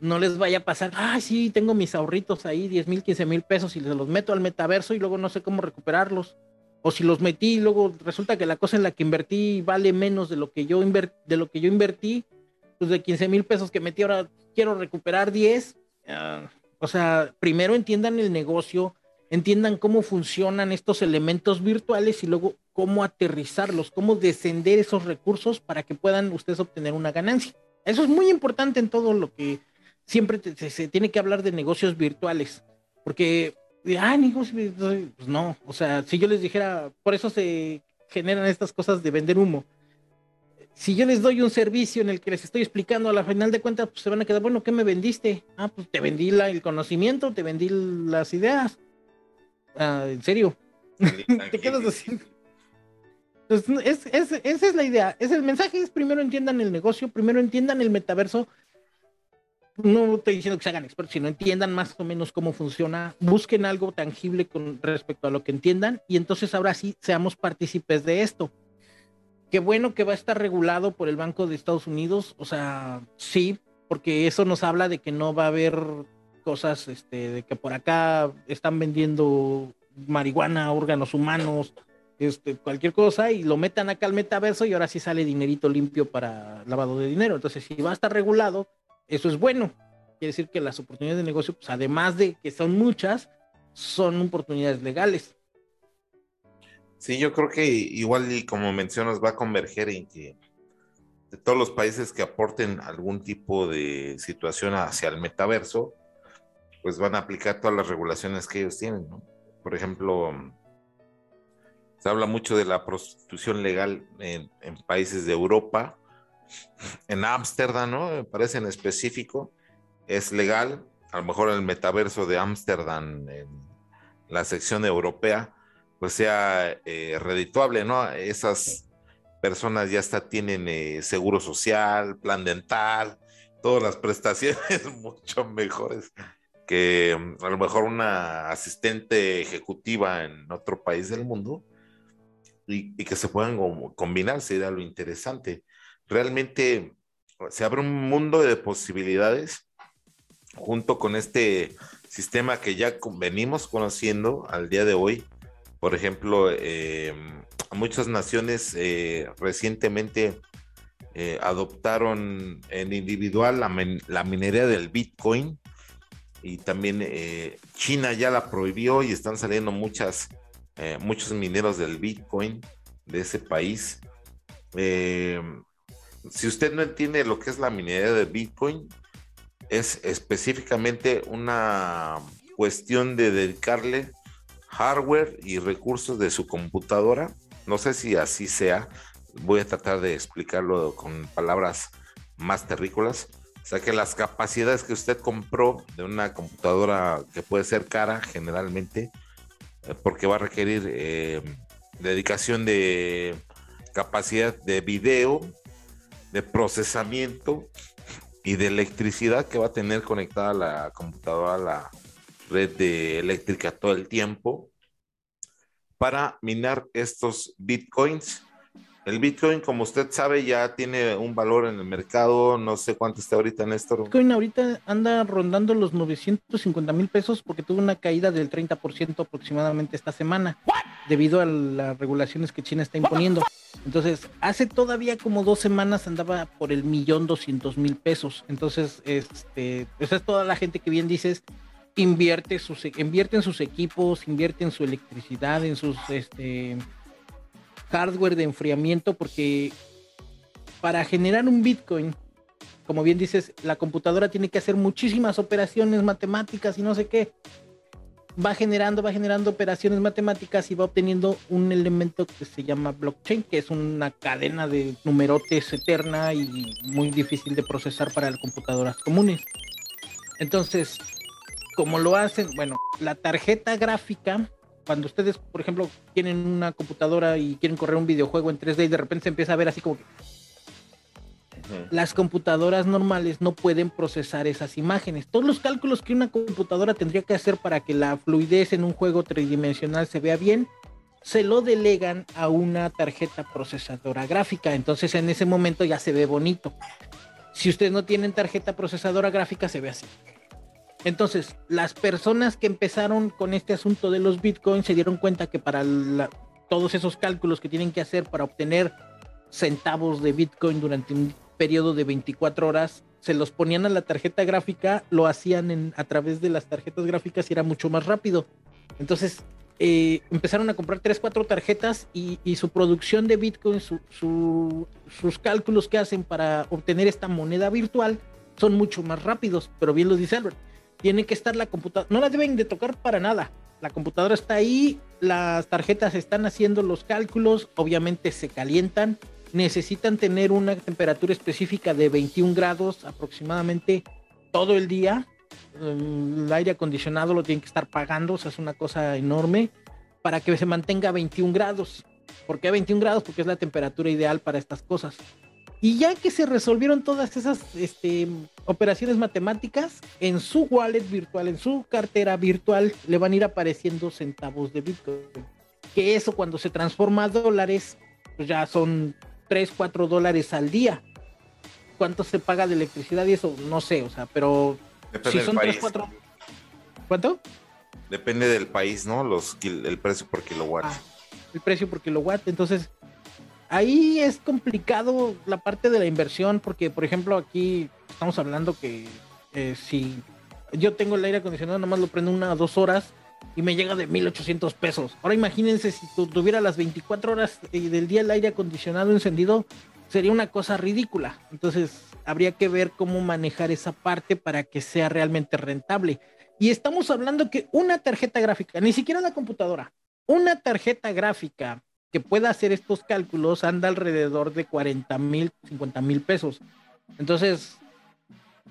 no les vaya a pasar, ay, sí, tengo mis ahorritos ahí, 10 mil, 15 mil pesos y los meto al metaverso y luego no sé cómo recuperarlos. O si los metí y luego resulta que la cosa en la que invertí vale menos de lo que yo, de lo que yo invertí, pues de 15 mil pesos que metí ahora quiero recuperar 10, Ah, o sea, primero entiendan el negocio, entiendan cómo funcionan estos elementos virtuales y luego cómo aterrizarlos, cómo descender esos recursos para que puedan ustedes obtener una ganancia. Eso es muy importante en todo lo que siempre se, tiene que hablar de negocios virtuales, porque, ah, pues no, o sea, si yo les dijera, por eso se generan estas cosas de vender humo si yo les doy un servicio en el que les estoy explicando, a la final de cuentas, pues se van a quedar, bueno, ¿qué me vendiste? Ah, pues te vendí la, el conocimiento, te vendí las ideas. Ah, en serio. te quedas así. Pues, esa es la idea. Es el mensaje es primero entiendan el negocio, primero entiendan el metaverso. No estoy diciendo que se hagan expertos, sino entiendan más o menos cómo funciona, busquen algo tangible con respecto a lo que entiendan y entonces ahora sí seamos partícipes de esto qué bueno que va a estar regulado por el Banco de Estados Unidos, o sea, sí, porque eso nos habla de que no va a haber cosas, este, de que por acá están vendiendo marihuana, órganos humanos, este, cualquier cosa, y lo metan acá al metaverso y ahora sí sale dinerito limpio para lavado de dinero. Entonces, si va a estar regulado, eso es bueno. Quiere decir que las oportunidades de negocio, pues además de que son muchas, son oportunidades legales. Sí, yo creo que igual y como mencionas va a converger en que todos los países que aporten algún tipo de situación hacia el metaverso, pues van a aplicar todas las regulaciones que ellos tienen, ¿no? Por ejemplo, Se habla mucho de la prostitución legal en, países de Europa. En Ámsterdam, ¿no? Me parece en específico, es legal. A lo mejor el metaverso de Ámsterdam, en la sección europea, pues sea eh, redituable, ¿no? Esas personas ya hasta tienen eh, seguro social, plan dental, todas las prestaciones mucho mejores que mm, a lo mejor una asistente ejecutiva en otro país del mundo y, que se puedan combinar, sería lo interesante. Realmente se abre un mundo de posibilidades junto con este sistema que ya venimos conociendo al día de hoy. Por ejemplo, eh, muchas naciones eh, recientemente eh, adoptaron en individual la, la, minería del Bitcoin y también China ya la prohibió y están saliendo muchas, muchos mineros del Bitcoin de ese país. Si usted no entiende lo que es la minería del Bitcoin, es específicamente una cuestión de dedicarle hardware y recursos de su computadora. No sé si así sea, voy a tratar de explicarlo con palabras más terrícolas. O sea que las capacidades que usted compró de una computadora que puede ser cara generalmente, eh, porque va a requerir eh, dedicación de capacidad de video, de procesamiento y de electricidad que va a tener conectada la computadora a la red de eléctrica todo el tiempo para minar estos bitcoins el Bitcoin, como usted sabe, ya tiene un valor en el mercado. No sé cuánto está ahorita, Néstor. Bitcoin ahorita anda rondando los 950 mil pesos porque tuvo una caída del 30% aproximadamente esta semana, debido a las regulaciones que China está imponiendo. Entonces, hace todavía como dos semanas andaba por el millón doscientos mil pesos. Entonces, este, esa es toda la gente que bien dices, invierte, sus, invierte en sus equipos, invierte en su electricidad, en sus, este, hardware de enfriamiento porque para generar un Bitcoin, como bien dices, la computadora tiene que hacer muchísimas operaciones matemáticas y no sé qué. Va generando, va generando operaciones matemáticas y va obteniendo un elemento que se llama blockchain, que es una cadena de numerotes eterna y muy difícil de procesar para las computadoras comunes. Entonces, como lo hacen, bueno, la tarjeta gráfica cuando ustedes, por ejemplo, tienen una computadora y quieren correr un videojuego en 3D y de repente se empieza a ver así como que las computadoras normales no pueden procesar esas imágenes. Todos los cálculos que una computadora tendría que hacer para que la fluidez en un juego tridimensional se vea bien, se lo delegan a una tarjeta procesadora gráfica. Entonces en ese momento ya se ve bonito. Si ustedes no tienen tarjeta procesadora gráfica, se ve así. Entonces, las personas que empezaron con este asunto de los bitcoins se dieron cuenta que para todos esos cálculos que tienen que hacer para obtener centavos de bitcoin durante un periodo de 24 horas, se los ponían a la tarjeta gráfica, lo hacían a través de las tarjetas gráficas y era mucho más rápido. Entonces, eh, empezaron a comprar 3, 4 tarjetas y, su producción de Bitcoin, sus cálculos que hacen para obtener esta moneda virtual son mucho más rápidos. Pero bien lo dice Albert, tiene que estar la computadora, no la deben de tocar para nada. La computadora está ahí, las tarjetas están haciendo los cálculos, obviamente se calientan, necesitan tener una temperatura específica de 21 grados aproximadamente todo el día. El aire acondicionado lo tienen que estar pagando, o sea, es una cosa enorme para que se mantenga a 21 grados. ¿Por qué a 21 grados? Porque es la temperatura ideal para estas cosas. Y ya que se resolvieron todas esas este, operaciones matemáticas, en su wallet virtual, en su cartera virtual, le van a ir apareciendo centavos de Bitcoin. Que eso cuando se transforma a dólares, pues ya son 3, 4 dólares al día. ¿Cuánto se paga de electricidad y eso? No sé, o sea, pero si son 3, 4... ¿Cuánto? Depende del país, ¿no? Los, el precio por kilowatt. Ah, el precio por kilowatt. Entonces, ahí es complicado la parte de la inversión porque, por ejemplo, aquí estamos hablando que eh, si yo tengo el aire acondicionado, nomás lo prendo una o dos horas y me llega de 1800 pesos. Ahora imagínense si tuviera las 24 horas eh, del día el aire acondicionado encendido, sería una cosa ridícula. Entonces, habría que ver cómo manejar esa parte para que sea realmente rentable. Y estamos hablando que una tarjeta gráfica, ni siquiera la computadora, una tarjeta gráfica que pueda hacer estos cálculos anda alrededor de 40 mil, 50 mil pesos. Entonces,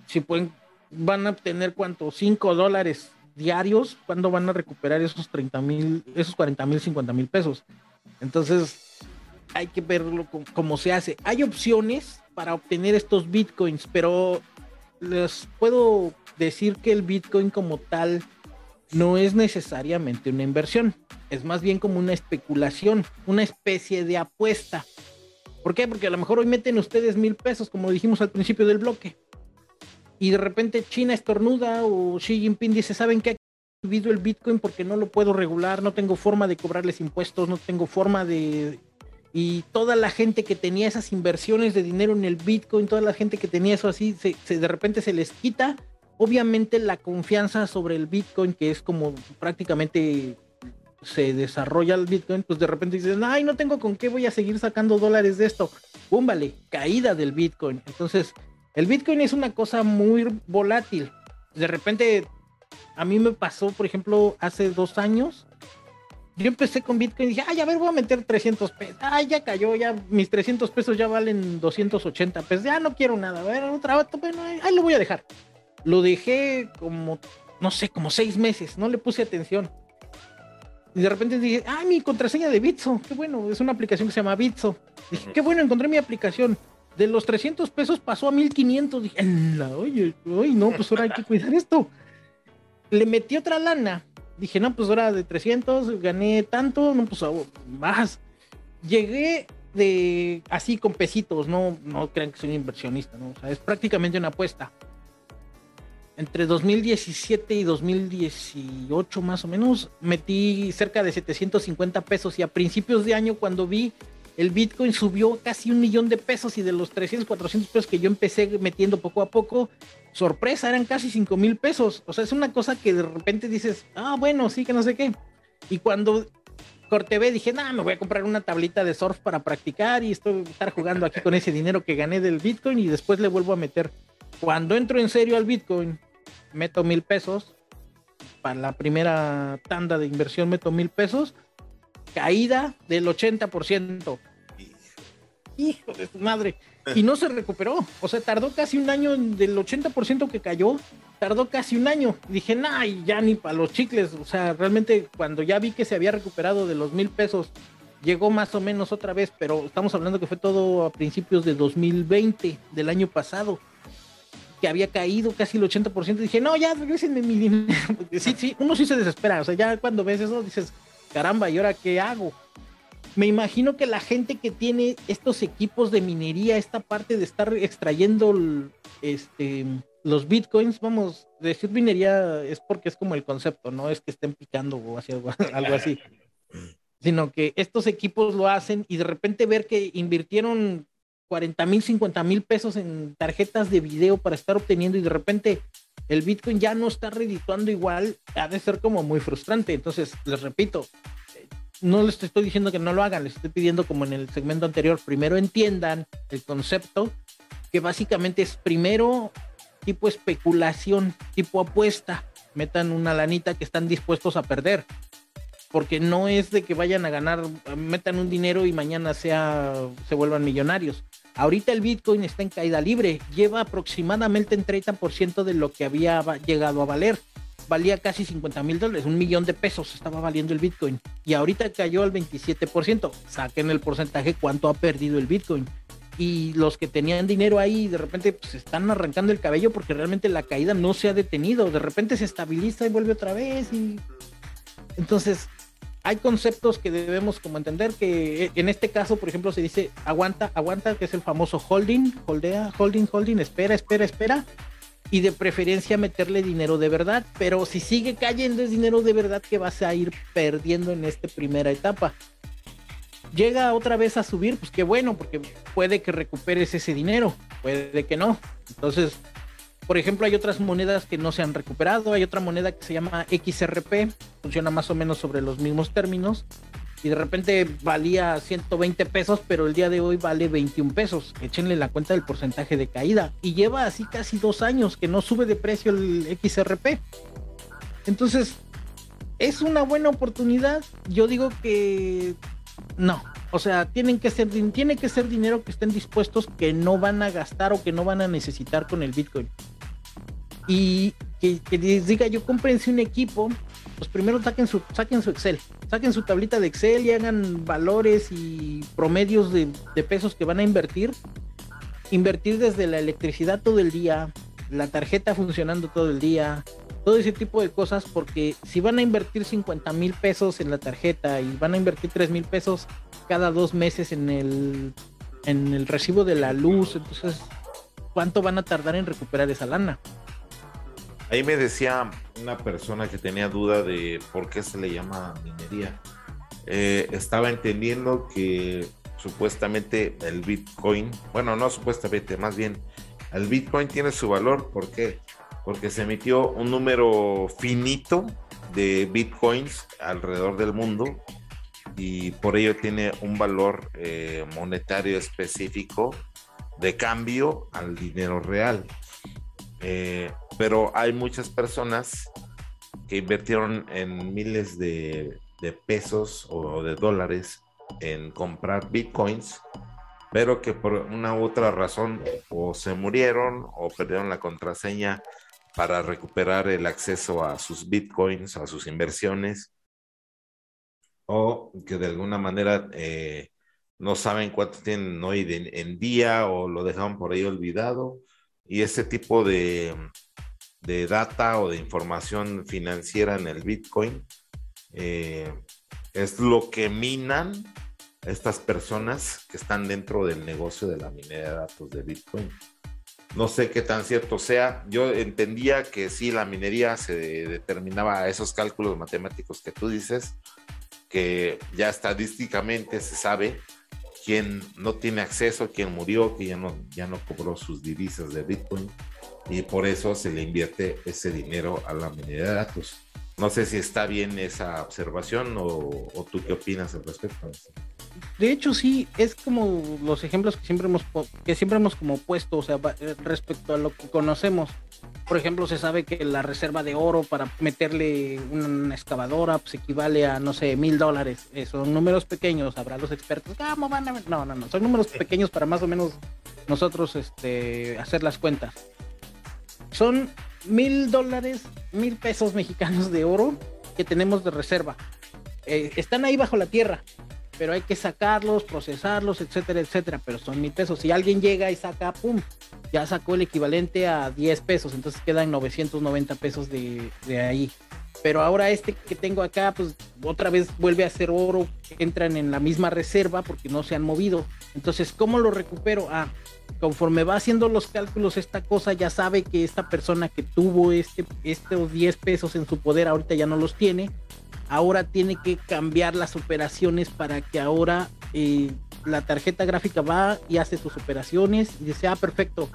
si pueden, van a obtener cuánto, 5 dólares diarios, ¿cuándo van a recuperar esos 30 mil, esos 40 mil, 50 mil pesos? Entonces, hay que verlo cómo se hace. Hay opciones para obtener estos bitcoins, pero les puedo decir que el bitcoin como tal no es necesariamente una inversión, es más bien como una especulación, una especie de apuesta. ¿Por qué? Porque a lo mejor hoy meten ustedes mil pesos, como dijimos al principio del bloque, y de repente China estornuda o Xi Jinping dice, ¿saben qué? He subido el Bitcoin porque no lo puedo regular, no tengo forma de cobrarles impuestos, no tengo forma de... Y toda la gente que tenía esas inversiones de dinero en el Bitcoin, toda la gente que tenía eso así, se, de repente se les quita. Obviamente la confianza sobre el Bitcoin, que es como prácticamente se desarrolla el Bitcoin, pues de repente dicen, ay, no tengo con qué voy a seguir sacando dólares de esto. ¡Pum! Vale, caída del Bitcoin. Entonces, el Bitcoin es una cosa muy volátil. De repente, a mí me pasó, por ejemplo, hace dos años. Yo empecé con Bitcoin y dije, ay, a ver, voy a meter 300 pesos. Ay, ya cayó, ya mis 300 pesos ya valen 280 pesos. Ya no quiero nada. A ver, otra bueno, ahí lo voy a dejar. Lo dejé como, no sé, como seis meses. No le puse atención. Y de repente dije, ay, mi contraseña de Bitso. Qué bueno, es una aplicación que se llama Bitso. Dije, qué bueno, encontré mi aplicación de los 300 pesos pasó a 1500. Dije, oye, oye, no, pues ahora hay que cuidar esto. Le metí otra lana. Dije, no, pues ahora de 300 gané tanto, no, pues más. Llegué de así con pesitos, no, no crean que soy inversionista, ¿no? Es prácticamente una apuesta. Entre 2017 y 2018 más o menos metí cerca de 750 pesos y a principios de año cuando vi el Bitcoin subió casi un millón de pesos y de los 300, 400 pesos que yo empecé metiendo poco a poco, sorpresa, eran casi 5 mil pesos. O sea, es una cosa que de repente dices, ah, bueno, sí, que no sé qué. Y cuando corté dije, nada, me voy a comprar una tablita de surf para practicar y estoy estar jugando aquí con ese dinero que gané del Bitcoin y después le vuelvo a meter. Cuando entro en serio al Bitcoin, meto mil pesos. Para la primera tanda de inversión meto mil pesos caída del 80%. Hijo de su madre. Y no se recuperó. O sea, tardó casi un año del 80% que cayó. Tardó casi un año. Dije, nah, ya ni para los chicles. O sea, realmente cuando ya vi que se había recuperado de los mil pesos, llegó más o menos otra vez. Pero estamos hablando que fue todo a principios de 2020, del año pasado. Que había caído casi el 80%. Dije, no, ya regresenme mi dinero. sí, sí, uno sí se desespera. O sea, ya cuando ves eso dices, caramba, ¿y ahora qué hago? Me imagino que la gente que tiene estos equipos de minería, esta parte de estar extrayendo este, los bitcoins, vamos, decir minería es porque es como el concepto, no es que estén picando o así, algo, algo así, sino que estos equipos lo hacen y de repente ver que invirtieron 40 mil, 50 mil pesos en tarjetas de video para estar obteniendo y de repente el Bitcoin ya no está redituando igual, ha de ser como muy frustrante. Entonces, les repito, no les estoy diciendo que no lo hagan, les estoy pidiendo como en el segmento anterior, primero entiendan el concepto, que básicamente es primero tipo especulación, tipo apuesta, metan una lanita que están dispuestos a perder, porque no es de que vayan a ganar, metan un dinero y mañana sea, se vuelvan millonarios. Ahorita el Bitcoin está en caída libre, lleva aproximadamente el 30% de lo que había llegado a valer. Valía casi 50 mil dólares, un millón de pesos estaba valiendo el Bitcoin. Y ahorita cayó al 27%. Saquen el porcentaje cuánto ha perdido el Bitcoin. Y los que tenían dinero ahí de repente se pues, están arrancando el cabello porque realmente la caída no se ha detenido. De repente se estabiliza y vuelve otra vez. Y entonces hay conceptos que debemos como entender que eh, en este caso, por ejemplo, se dice aguanta, aguanta, que es el famoso holding, holdea, holding, holding, espera, espera, espera, y de preferencia meterle dinero de verdad, pero si sigue cayendo es dinero de verdad que vas a ir perdiendo en esta primera etapa. Llega otra vez a subir, pues qué bueno, porque puede que recuperes ese dinero, puede que no. Entonces, por ejemplo, hay otras monedas que no se han recuperado. Hay otra moneda que se llama XRP, funciona más o menos sobre los mismos términos. Y de repente valía 120 pesos, pero el día de hoy vale 21 pesos. Échenle la cuenta del porcentaje de caída. Y lleva así casi dos años que no sube de precio el XRP. Entonces, es una buena oportunidad. Yo digo que No, o sea, tienen que ser, tiene que ser dinero que estén dispuestos que no van a gastar o que no van a necesitar con el Bitcoin. Y que, les diga, yo cómprense un equipo, pues primero saquen su, saquen su Excel, saquen su tablita de Excel y hagan valores y promedios de, de pesos que van a invertir. Invertir desde la electricidad todo el día, la tarjeta funcionando todo el día, todo ese tipo de cosas, porque si van a invertir 50 mil pesos en la tarjeta y van a invertir 3 mil pesos cada dos meses en el, en el recibo de la luz, entonces, ¿cuánto van a tardar en recuperar esa lana? Ahí me decía una persona que tenía duda de por qué se le llama minería. Eh, estaba entendiendo que supuestamente el Bitcoin, bueno, no supuestamente, más bien el Bitcoin tiene su valor, ¿por qué? Porque se emitió un número finito de Bitcoins alrededor del mundo y por ello tiene un valor eh, monetario específico de cambio al dinero real. Eh, pero hay muchas personas que invirtieron en miles de, de pesos o de dólares en comprar bitcoins pero que por una u otra razón o se murieron o perdieron la contraseña para recuperar el acceso a sus bitcoins, a sus inversiones, o que de alguna manera eh, no saben cuánto tienen hoy en día o lo dejaron por ahí olvidado. Y ese tipo de, de data o de información financiera en el Bitcoin eh, es lo que minan estas personas que están dentro del negocio de la minería de datos de Bitcoin. No sé qué tan cierto sea. Yo entendía que sí, la minería se determinaba a esos cálculos matemáticos que tú dices, que ya estadísticamente se sabe quién no tiene acceso, quién murió, que ya no, ya no cobró sus divisas de Bitcoin y por eso se le invierte ese dinero a la minería de datos. No sé si está bien esa observación o, o tú qué opinas al respecto de hecho sí es como los ejemplos que siempre hemos que siempre hemos como puesto o sea eh, respecto a lo que conocemos. Por ejemplo se sabe que la reserva de oro para meterle una excavadora pues equivale a no sé mil dólares. Eh, son números pequeños habrá los expertos ¿cómo van a no no no son números pequeños para más o menos nosotros este hacer las cuentas. Son mil dólares mil pesos mexicanos de oro que tenemos de reserva. Eh, están ahí bajo la tierra pero hay que sacarlos, procesarlos, etcétera, etcétera, pero son mil pesos. Si alguien llega y saca, pum, ya sacó el equivalente a 10 pesos, entonces quedan 990 pesos de, de ahí. Pero ahora este que tengo acá, pues otra vez vuelve a ser oro, entran en la misma reserva porque no se han movido. Entonces, ¿cómo lo recupero? Ah, conforme va haciendo los cálculos, esta cosa ya sabe que esta persona que tuvo este, estos 10 pesos en su poder ahorita ya no los tiene ahora tiene que cambiar las operaciones para que ahora eh, la tarjeta gráfica va y hace sus operaciones y dice, ah, perfecto,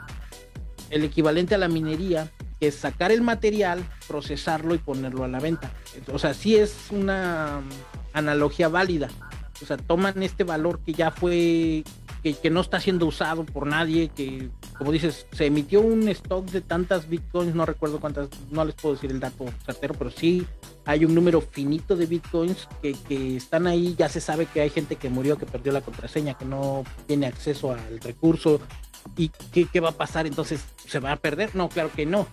el equivalente a la minería es sacar el material, procesarlo y ponerlo a la venta. O sea, sí es una analogía válida. O sea, toman este valor que ya fue que, no está siendo usado por nadie, que como dices, se emitió un stock de tantas bitcoins, no recuerdo cuántas, no les puedo decir el dato certero, pero sí hay un número finito de bitcoins que, que están ahí, ya se sabe que hay gente que murió, que perdió la contraseña, que no tiene acceso al recurso, y qué, qué va a pasar entonces, ¿se va a perder? No, claro que no.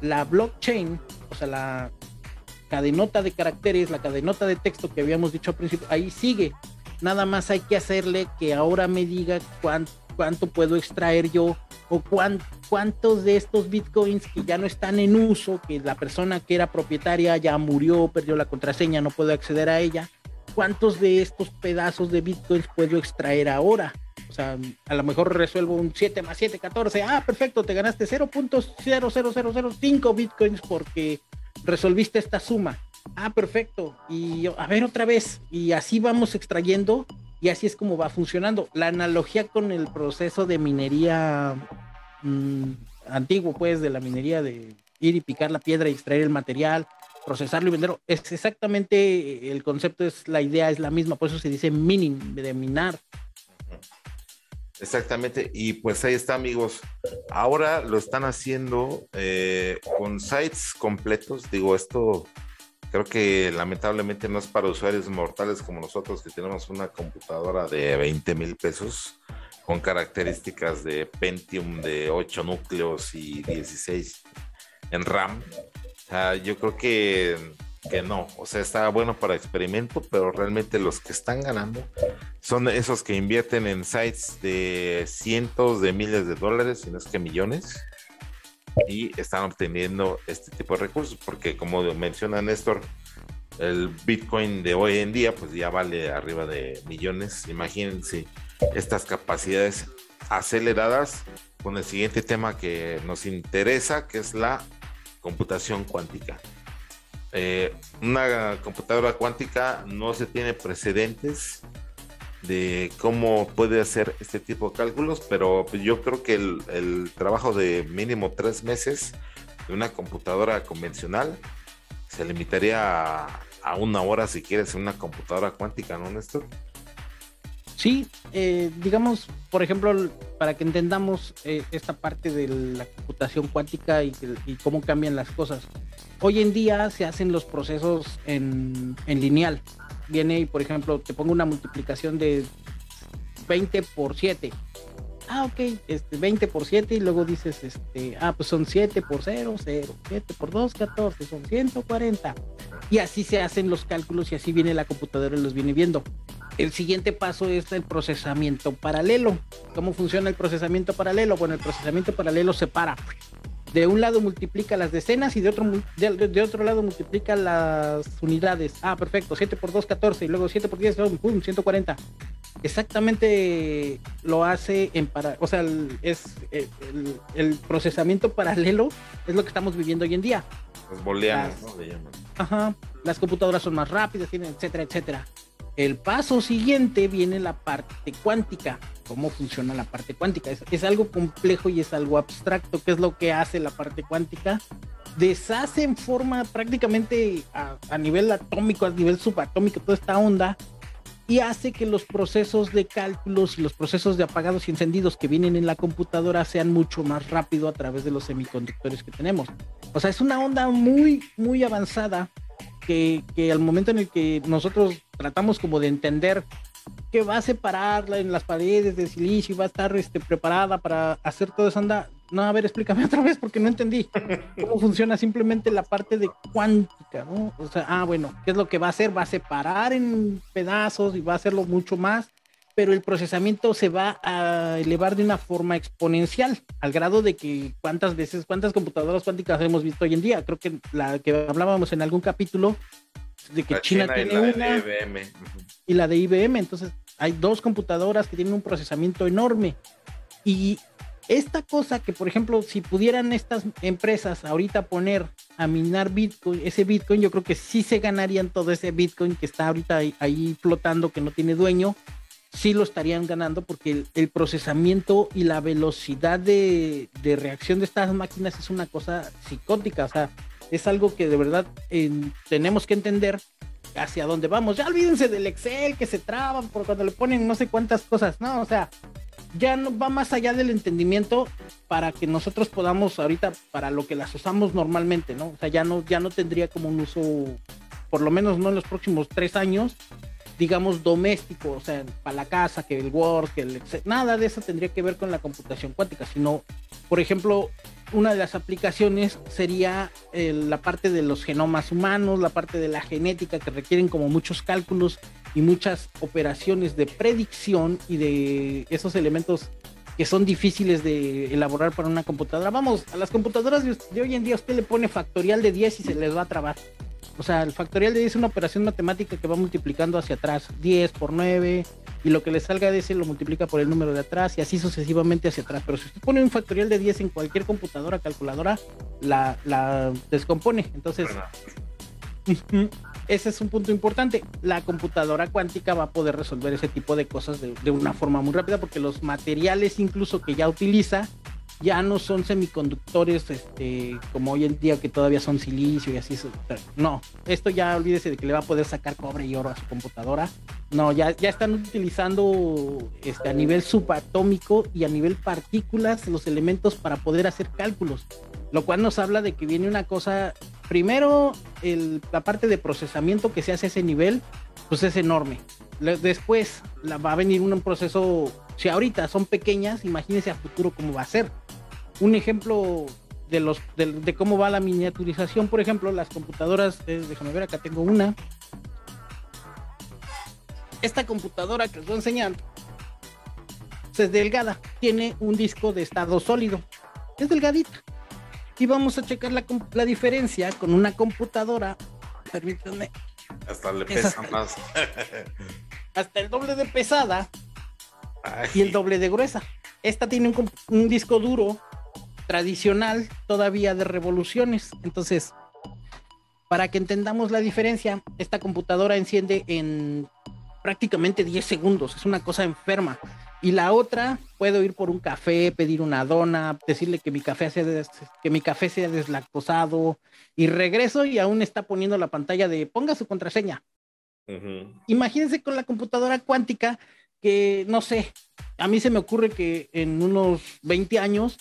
La blockchain, o sea, la cadenota de caracteres, la cadenota de texto que habíamos dicho al principio, ahí sigue nada más hay que hacerle que ahora me diga cuánto, cuánto puedo extraer yo o cuántos de estos bitcoins que ya no están en uso, que la persona que era propietaria ya murió, perdió la contraseña, no puedo acceder a ella, cuántos de estos pedazos de bitcoins puedo extraer ahora. O sea, a lo mejor resuelvo un 7 más 7, 14. Ah, perfecto, te ganaste 0.00005 bitcoins porque resolviste esta suma ah, perfecto, y a ver otra vez, y así vamos extrayendo y así es como va funcionando. La analogía con el proceso de minería mm, antiguo, pues, de la minería de ir y picar la piedra y extraer el material, procesarlo y venderlo, es exactamente el concepto, es la idea, es la misma, por eso se dice mining, de minar. Exactamente, y pues ahí está amigos. Ahora lo están haciendo eh, con sites completos, digo, esto Creo que lamentablemente no es para usuarios mortales como nosotros que tenemos una computadora de 20 mil pesos con características de Pentium de 8 núcleos y 16 en RAM. yo creo que, que no, o sea, está bueno para experimento, pero realmente los que están ganando son esos que invierten en sites de cientos de miles de dólares, si no es que millones, y están obteniendo este tipo de recursos, porque como menciona Néstor, el Bitcoin de hoy en día pues ya vale arriba de millones. Imagínense estas capacidades aceleradas con el siguiente tema que nos interesa, que es la computación cuántica. Eh, una computadora cuántica no se tiene precedentes de cómo puede hacer este tipo de cálculos, pero yo creo que el, trabajo de mínimo tres meses de una computadora convencional se limitaría a, una hora si quieres una computadora cuántica, ¿no, Néstor? Sí, eh, digamos, por ejemplo, para que entendamos eh, esta parte de la computación cuántica y, cómo cambian las cosas. Hoy en día se hacen los procesos en, en lineal, viene y, por ejemplo, te pongo una multiplicación de 20 por 7. Ah, ok, este, 20 por 7 y luego dices, este, ah, pues son 7 por 0, 0, 7 por 2, 14, son 140. Y así se hacen los cálculos y así viene la computadora y los viene viendo. El siguiente paso es el procesamiento paralelo. ¿Cómo funciona el procesamiento paralelo? Bueno, el procesamiento paralelo separa de un lado multiplica las decenas y de otro, de, otro lado multiplica las unidades. Ah, perfecto, 7 por 2, 14, y luego 7 por 10, pum, 140. Exactamente lo hace en para, o sea, es eh, el, procesamiento paralelo es lo que estamos viviendo hoy en día. Los booleanos, ¿no? Ajá, las computadoras son más rápidas, tienen, etcétera, etcétera. El paso siguiente viene la parte cuántica. ¿Cómo funciona la parte cuántica? Es, algo complejo y es algo abstracto. ¿Qué es lo que hace la parte cuántica? Deshace en forma prácticamente a, nivel atómico, a nivel subatómico, toda esta onda y hace que los procesos de cálculos y los procesos de apagados y encendidos que vienen en la computadora sean mucho más rápido a través de los semiconductores que tenemos. O sea, es una onda muy, muy avanzada que, al momento en el que nosotros tratamos como de entender que va a separarla en las paredes de silicio y va a estar este, preparada para hacer todo eso, anda, no, a ver, explícame otra vez porque no entendí cómo funciona simplemente la parte de cuántica, ¿no? O sea, ah, bueno, ¿qué es lo que va a hacer? Va a separar en pedazos y va a hacerlo mucho más pero el procesamiento se va a elevar de una forma exponencial, al grado de que cuántas veces, cuántas computadoras cuánticas hemos visto hoy en día. Creo que la que hablábamos en algún capítulo de que China, tiene una IBM. y la de IBM. Entonces, hay dos computadoras que tienen un procesamiento enorme. Y esta cosa que, por ejemplo, si pudieran estas empresas ahorita poner a minar Bitcoin, ese Bitcoin, yo creo que sí se ganarían todo ese Bitcoin que está ahorita ahí flotando, que no tiene dueño sí lo estarían ganando porque el, procesamiento y la velocidad de, reacción de estas máquinas es una cosa psicótica, o sea, es algo que de verdad tenemos que entender hacia dónde vamos. Ya olvídense del Excel que se traban por cuando le ponen no sé cuántas cosas, no, o sea, ya no va más allá del entendimiento para que nosotros podamos ahorita para lo que las usamos normalmente, ¿no? O sea, ya no ya no tendría como un uso por lo menos no en los próximos tres años digamos, doméstico, o sea, para la casa, que el Word, que el nada de eso tendría que ver con la computación cuántica, sino, por ejemplo, una de las aplicaciones sería eh, la parte de los genomas humanos, la parte de la genética que requieren como muchos cálculos y muchas operaciones de predicción y de esos elementos que son difíciles de elaborar para una computadora. Vamos, a las computadoras de hoy en día usted le pone factorial de 10 y se les va a trabar. O sea, el factorial de 10 es una operación matemática que va multiplicando hacia atrás, 10 por 9, y lo que le salga de ese lo multiplica por el número de atrás y así sucesivamente hacia atrás. Pero si usted pone un factorial de 10 en cualquier computadora calculadora, la, descompone. Entonces, ese es un punto importante. La computadora cuántica va a poder resolver ese tipo de cosas de, de una forma muy rápida porque los materiales incluso que ya utiliza ya no son semiconductores este, como hoy en día que todavía son silicio y así. No, esto ya olvídese de que le va a poder sacar cobre y oro a su computadora. No, ya, ya están utilizando este, a nivel subatómico y a nivel partículas los elementos para poder hacer cálculos. Lo cual nos habla de que viene una cosa primero, la parte de procesamiento que se hace a ese nivel, pues es enorme. Después la, va a venir un, proceso, si ahorita son pequeñas, imagínense a futuro cómo va a ser. Un ejemplo de, los, de, cómo va la miniaturización, por ejemplo, las computadoras, eh, déjame ver, acá tengo una. Esta computadora que os voy a enseñar es delgada, tiene un disco de estado sólido, es delgadita. Y vamos a checar la, la diferencia con una computadora, permítanme. Hasta le pesa más. hasta el doble de pesada y el doble de gruesa. Esta tiene un, un disco duro tradicional todavía de revoluciones. Entonces, para que entendamos la diferencia, esta computadora enciende en prácticamente 10 segundos. Es una cosa enferma. Y la otra, puedo ir por un café, pedir una dona, decirle que mi café sea, que mi café sea deslactosado y regreso y aún está poniendo la pantalla de ponga su contraseña. Imagínense con la computadora cuántica que, no sé, a mí se me ocurre que en unos 20 años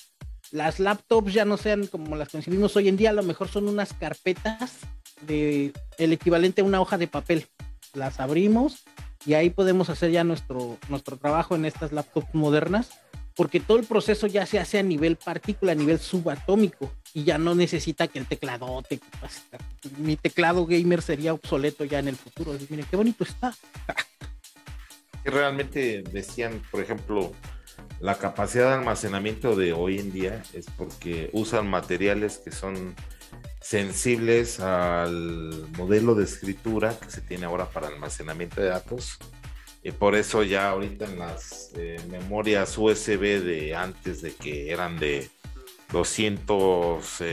las laptops ya no sean como las concebimos hoy en día, a lo mejor son unas carpetas de el equivalente a una hoja de papel. Las abrimos y ahí podemos hacer ya nuestro, nuestro trabajo en estas laptops modernas, porque todo el proceso ya se hace a nivel partícula, a nivel subatómico, y ya no necesita que el teclado, te, mi teclado gamer sería obsoleto ya en el futuro. Miren, qué bonito está. Realmente decían, por ejemplo, la capacidad de almacenamiento de hoy en día es porque usan materiales que son sensibles al modelo de escritura que se tiene ahora para almacenamiento de datos. Y por eso ya ahorita en las eh, memorias USB de antes de que eran de 200,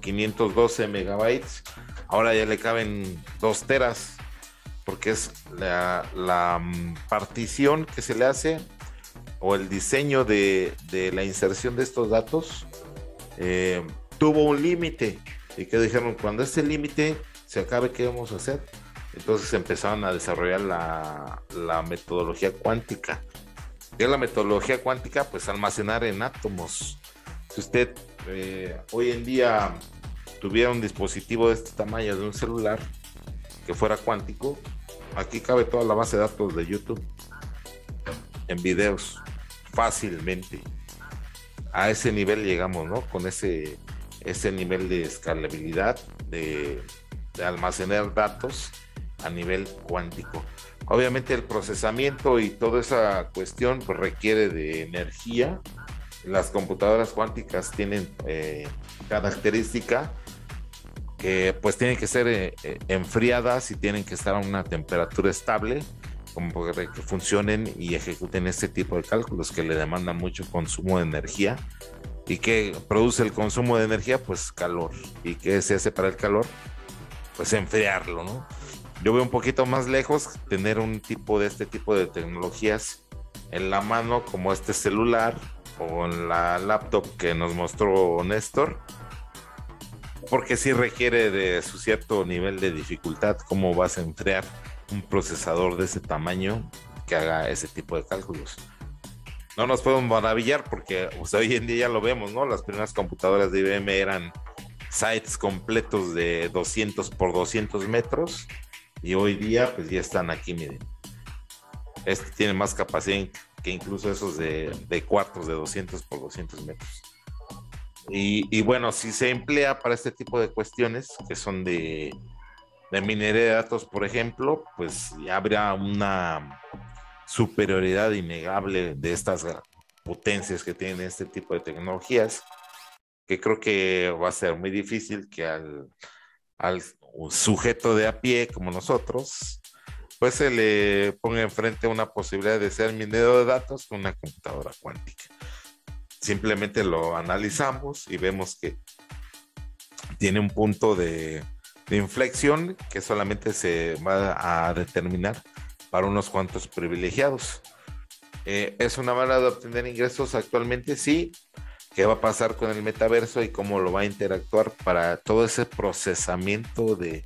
512 eh, megabytes, ahora ya le caben 2 teras, porque es la, partición que se le hace o el diseño de, la inserción de estos datos eh, tuvo un límite y que dijeron, cuando este límite se acabe, ¿qué vamos a hacer? Entonces empezaron a desarrollar la, metodología cuántica. ¿Qué es la metodología cuántica? Pues almacenar en átomos. Si usted eh, hoy en día tuviera un dispositivo de este tamaño de un celular que fuera cuántico, aquí cabe toda la base de datos de YouTube en videos fácilmente. A ese nivel llegamos, ¿no? Con ese ese nivel de escalabilidad, de, almacenar datos a nivel cuántico. Obviamente el procesamiento y toda esa cuestión pues, requiere de energía. Las computadoras cuánticas tienen eh, característica que pues tienen que ser eh, eh, enfriadas y tienen que estar a una temperatura estable como que funcionen y ejecuten este tipo de cálculos que le demandan mucho consumo de energía ¿Y qué produce el consumo de energía? Pues calor. ¿Y qué se hace para el calor? Pues enfriarlo, ¿no? Yo veo un poquito más lejos tener un tipo de este tipo de tecnologías en la mano como este celular o en la laptop que nos mostró Néstor porque sí requiere de su cierto nivel de dificultad cómo vas a enfriar un procesador de ese tamaño que haga ese tipo de cálculos no nos podemos maravillar porque hoy en día ya lo vemos, ¿no? Las primeras computadoras de IBM eran sites completos de 200 por 200 metros y hoy día pues ya están aquí, miren. Este tiene más capacidad que incluso esos de, cuartos de 200 por 200 metros. Y, bueno, si se emplea para este tipo de cuestiones que son de, de minería de datos, por ejemplo, pues ya habrá una superioridad innegable de estas potencias que tienen este tipo de tecnologías, que creo que va a ser muy difícil que al, al sujeto de a pie como nosotros, pues se le ponga enfrente una posibilidad de ser minero de datos con una computadora cuántica. Simplemente lo analizamos y vemos que tiene un punto de, de inflexión que solamente se va a determinar para unos cuantos privilegiados. Eh, ¿Es una manera de obtener ingresos actualmente? Sí. ¿Qué va a pasar con el metaverso y cómo lo va a interactuar para todo ese procesamiento de,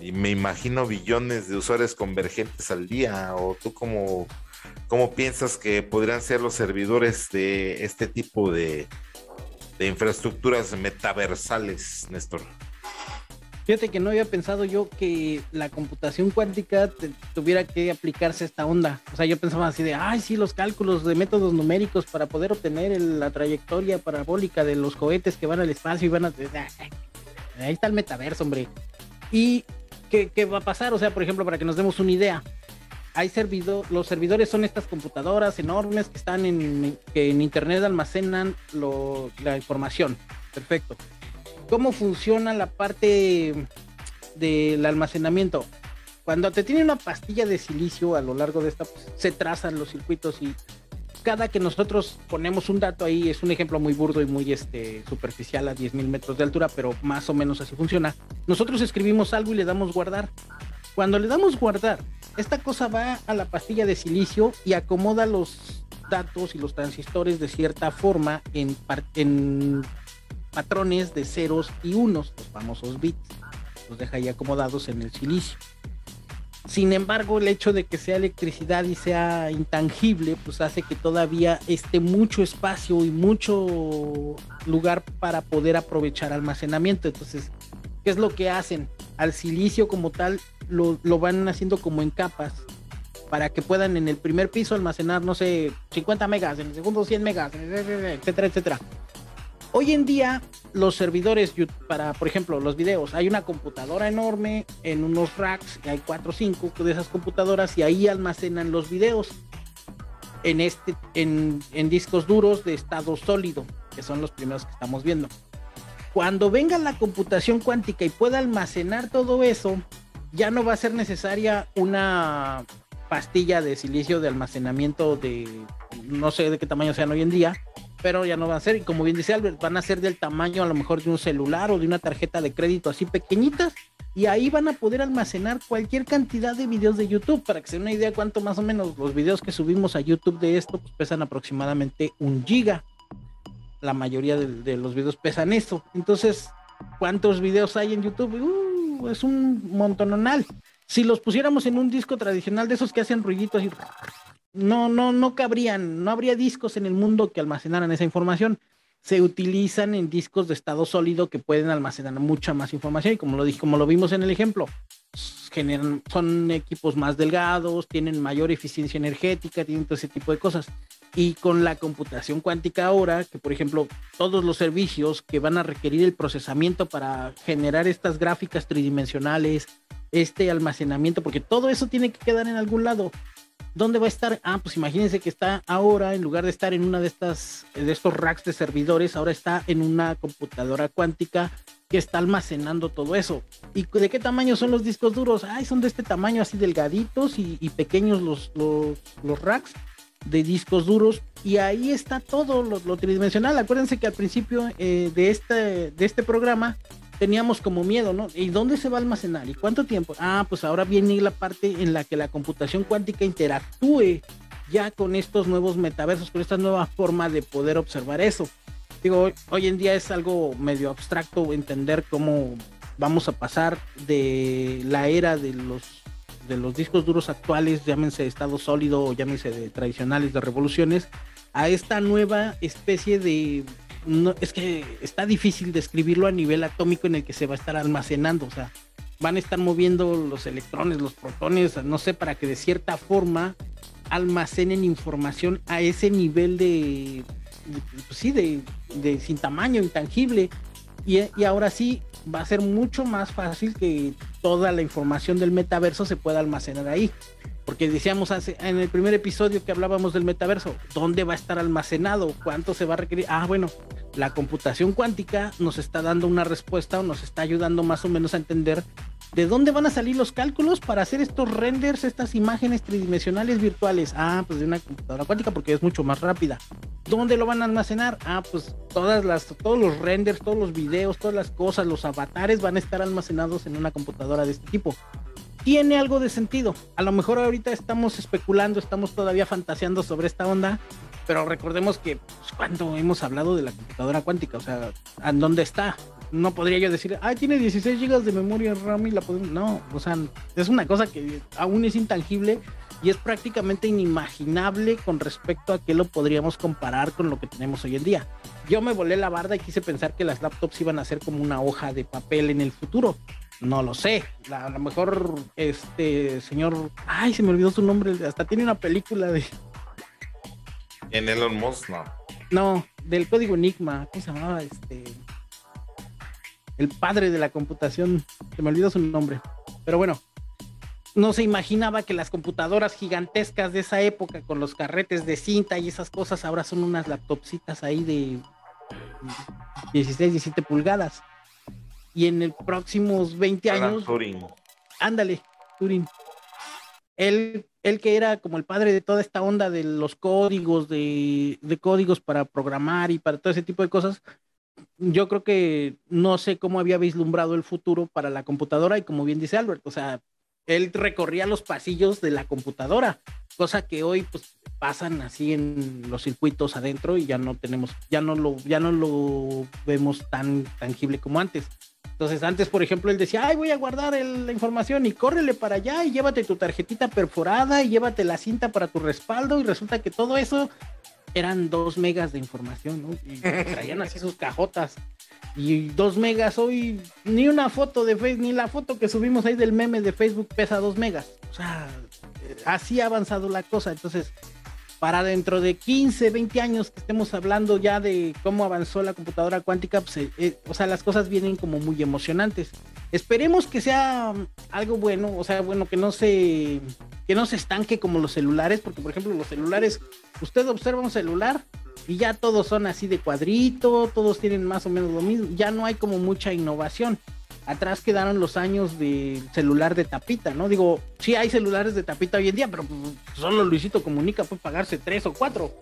y me imagino, billones de usuarios convergentes al día? ¿O tú cómo, cómo piensas que podrían ser los servidores de este tipo de, de infraestructuras metaversales, Néstor? Fíjate que no había pensado yo que la computación cuántica tuviera que aplicarse esta onda. O sea, yo pensaba así de, ay, sí, los cálculos de métodos numéricos para poder obtener la trayectoria parabólica de los cohetes que van al espacio y van a... Ahí está el metaverso, hombre. ¿Y qué, qué va a pasar? O sea, por ejemplo, para que nos demos una idea, hay servidor, los servidores son estas computadoras enormes que están en, que en internet almacenan la información. Perfecto. ¿Cómo funciona la parte del almacenamiento? Cuando te tiene una pastilla de silicio a lo largo de esta, pues, se trazan los circuitos y cada que nosotros ponemos un dato ahí, es un ejemplo muy burdo y muy este, superficial a 10.000 metros de altura, pero más o menos así funciona. Nosotros escribimos algo y le damos guardar. Cuando le damos guardar, esta cosa va a la pastilla de silicio y acomoda los datos y los transistores de cierta forma en, en patrones de ceros y unos, los famosos bits. Los deja ahí acomodados en el silicio. Sin embargo, el hecho de que sea electricidad y sea intangible, pues hace que todavía esté mucho espacio y mucho lugar para poder aprovechar almacenamiento. Entonces, ¿qué es lo que hacen? Al silicio como tal lo, lo van haciendo como en capas para que puedan en el primer piso almacenar, no sé, 50 megas, en el segundo 100 megas, etcétera, etcétera. Hoy en día, los servidores para, por ejemplo, los videos, hay una computadora enorme en unos racks, hay cuatro o cinco de esas computadoras y ahí almacenan los videos en, este, en, en discos duros de estado sólido, que son los primeros que estamos viendo. Cuando venga la computación cuántica y pueda almacenar todo eso, ya no va a ser necesaria una pastilla de silicio de almacenamiento de no sé de qué tamaño sean hoy en día, pero ya no van a ser, y como bien dice Albert, van a ser del tamaño a lo mejor de un celular o de una tarjeta de crédito así pequeñitas, y ahí van a poder almacenar cualquier cantidad de videos de YouTube, para que se den una idea cuánto más o menos los videos que subimos a YouTube de esto, pues pesan aproximadamente un giga. La mayoría de, los videos pesan eso. Entonces, ¿cuántos videos hay en YouTube? Uh, es un montonal. Si los pusiéramos en un disco tradicional de esos que hacen ruiditos y no, no, no cabrían, no habría discos en el mundo que almacenaran esa información. Se utilizan en discos de estado sólido que pueden almacenar mucha más información y como lo dije, como lo vimos en el ejemplo, generan, son equipos más delgados, tienen mayor eficiencia energética, tienen todo ese tipo de cosas. Y con la computación cuántica ahora, que por ejemplo, todos los servicios que van a requerir el procesamiento para generar estas gráficas tridimensionales, este almacenamiento, porque todo eso tiene que quedar en algún lado. ¿Dónde va a estar? Ah, pues imagínense que está ahora, en lugar de estar en una de estas, de estos racks de servidores, ahora está en una computadora cuántica que está almacenando todo eso. ¿Y de qué tamaño son los discos duros? Ay, son de este tamaño, así delgaditos y, pequeños los, los, racks de discos duros. Y ahí está todo lo, tridimensional. Acuérdense que al principio eh, de, este, de este programa teníamos como miedo, ¿no? ¿Y dónde se va a almacenar? ¿Y cuánto tiempo? Ah, pues ahora viene la parte en la que la computación cuántica interactúe ya con estos nuevos metaversos, con esta nueva forma de poder observar eso. Digo, hoy, en día es algo medio abstracto entender cómo vamos a pasar de la era de los de los discos duros actuales, llámense de estado sólido o llámense de tradicionales de revoluciones, a esta nueva especie de es que está difícil describirlo a nivel atómico en el que se va a estar almacenando, o sea, van a estar moviendo los electrones, los protones, no sé, para que de cierta forma almacenen información a ese nivel de, pues sí, de, sin tamaño, intangible. Y, y, ahora sí va a ser mucho más fácil que toda la información del metaverso se pueda almacenar ahí. Porque decíamos en el primer episodio que hablábamos del metaverso, ¿dónde va a estar almacenado? ¿Cuánto se va a requerir? Ah, bueno, la computación cuántica nos está dando una respuesta o nos está ayudando más o menos a entender de dónde van a salir los cálculos para hacer estos renders, estas imágenes tridimensionales virtuales. Ah, pues de una computadora cuántica porque es mucho más rápida. ¿Dónde lo van a almacenar? Ah, pues todas las, todos los renders, todos los videos, todas las cosas, los avatares van a estar almacenados en una computadora de este tipo tiene algo de sentido. A lo mejor ahorita estamos especulando, estamos todavía fantaseando sobre esta onda, pero recordemos que pues, cuando hemos hablado de la computadora cuántica, o sea, ¿en dónde está? No podría yo decir, ah, tiene 16 GB de memoria RAM y la podemos... No, o sea, es una cosa que aún es intangible y es prácticamente inimaginable con respecto a qué lo podríamos comparar con lo que tenemos hoy en día. Yo me volé la barda y quise pensar que las laptops iban a ser como una hoja de papel en el futuro No lo sé. a lo mejor este señor, ay, se me olvidó su nombre, hasta tiene una película de en Elon Musk, no. No, del código Enigma, ¿cómo se llamaba? Este el padre de la computación, se me olvidó su nombre. Pero bueno, no se imaginaba que las computadoras gigantescas de esa época con los carretes de cinta y esas cosas ahora son unas laptopsitas ahí de 16, 17 pulgadas. Y en el próximos 20 años. Turing. Ándale, Turing. Él, él, que era como el padre de toda esta onda de los códigos, de, de códigos para programar y para todo ese tipo de cosas, yo creo que no sé cómo había vislumbrado el futuro para la computadora y como bien dice Albert, o sea, él recorría los pasillos de la computadora, cosa que hoy pues pasan así en los circuitos adentro y ya no tenemos, ya no lo, ya no lo vemos tan tangible como antes. Entonces antes, por ejemplo, él decía, ay, voy a guardar la información y córrele para allá y llévate tu tarjetita perforada y llévate la cinta para tu respaldo y resulta que todo eso eran dos megas de información, ¿no? Y traían así sus cajotas. Y dos megas hoy, ni una foto de Facebook, ni la foto que subimos ahí del meme de Facebook pesa dos megas. O sea, eh, así ha avanzado la cosa. Entonces, para dentro de 15, 20 años que estemos hablando ya de cómo avanzó la computadora cuántica, pues, eh, eh, o sea, las cosas vienen como muy emocionantes. Esperemos que sea algo bueno, o sea, bueno, que no se que no se estanque como los celulares, porque por ejemplo, los celulares, usted observa un celular y ya todos son así de cuadrito, todos tienen más o menos lo mismo, ya no hay como mucha innovación atrás quedaron los años de celular de tapita, ¿no? Digo, sí hay celulares de tapita hoy en día, pero solo Luisito Comunica puede pagarse tres o cuatro.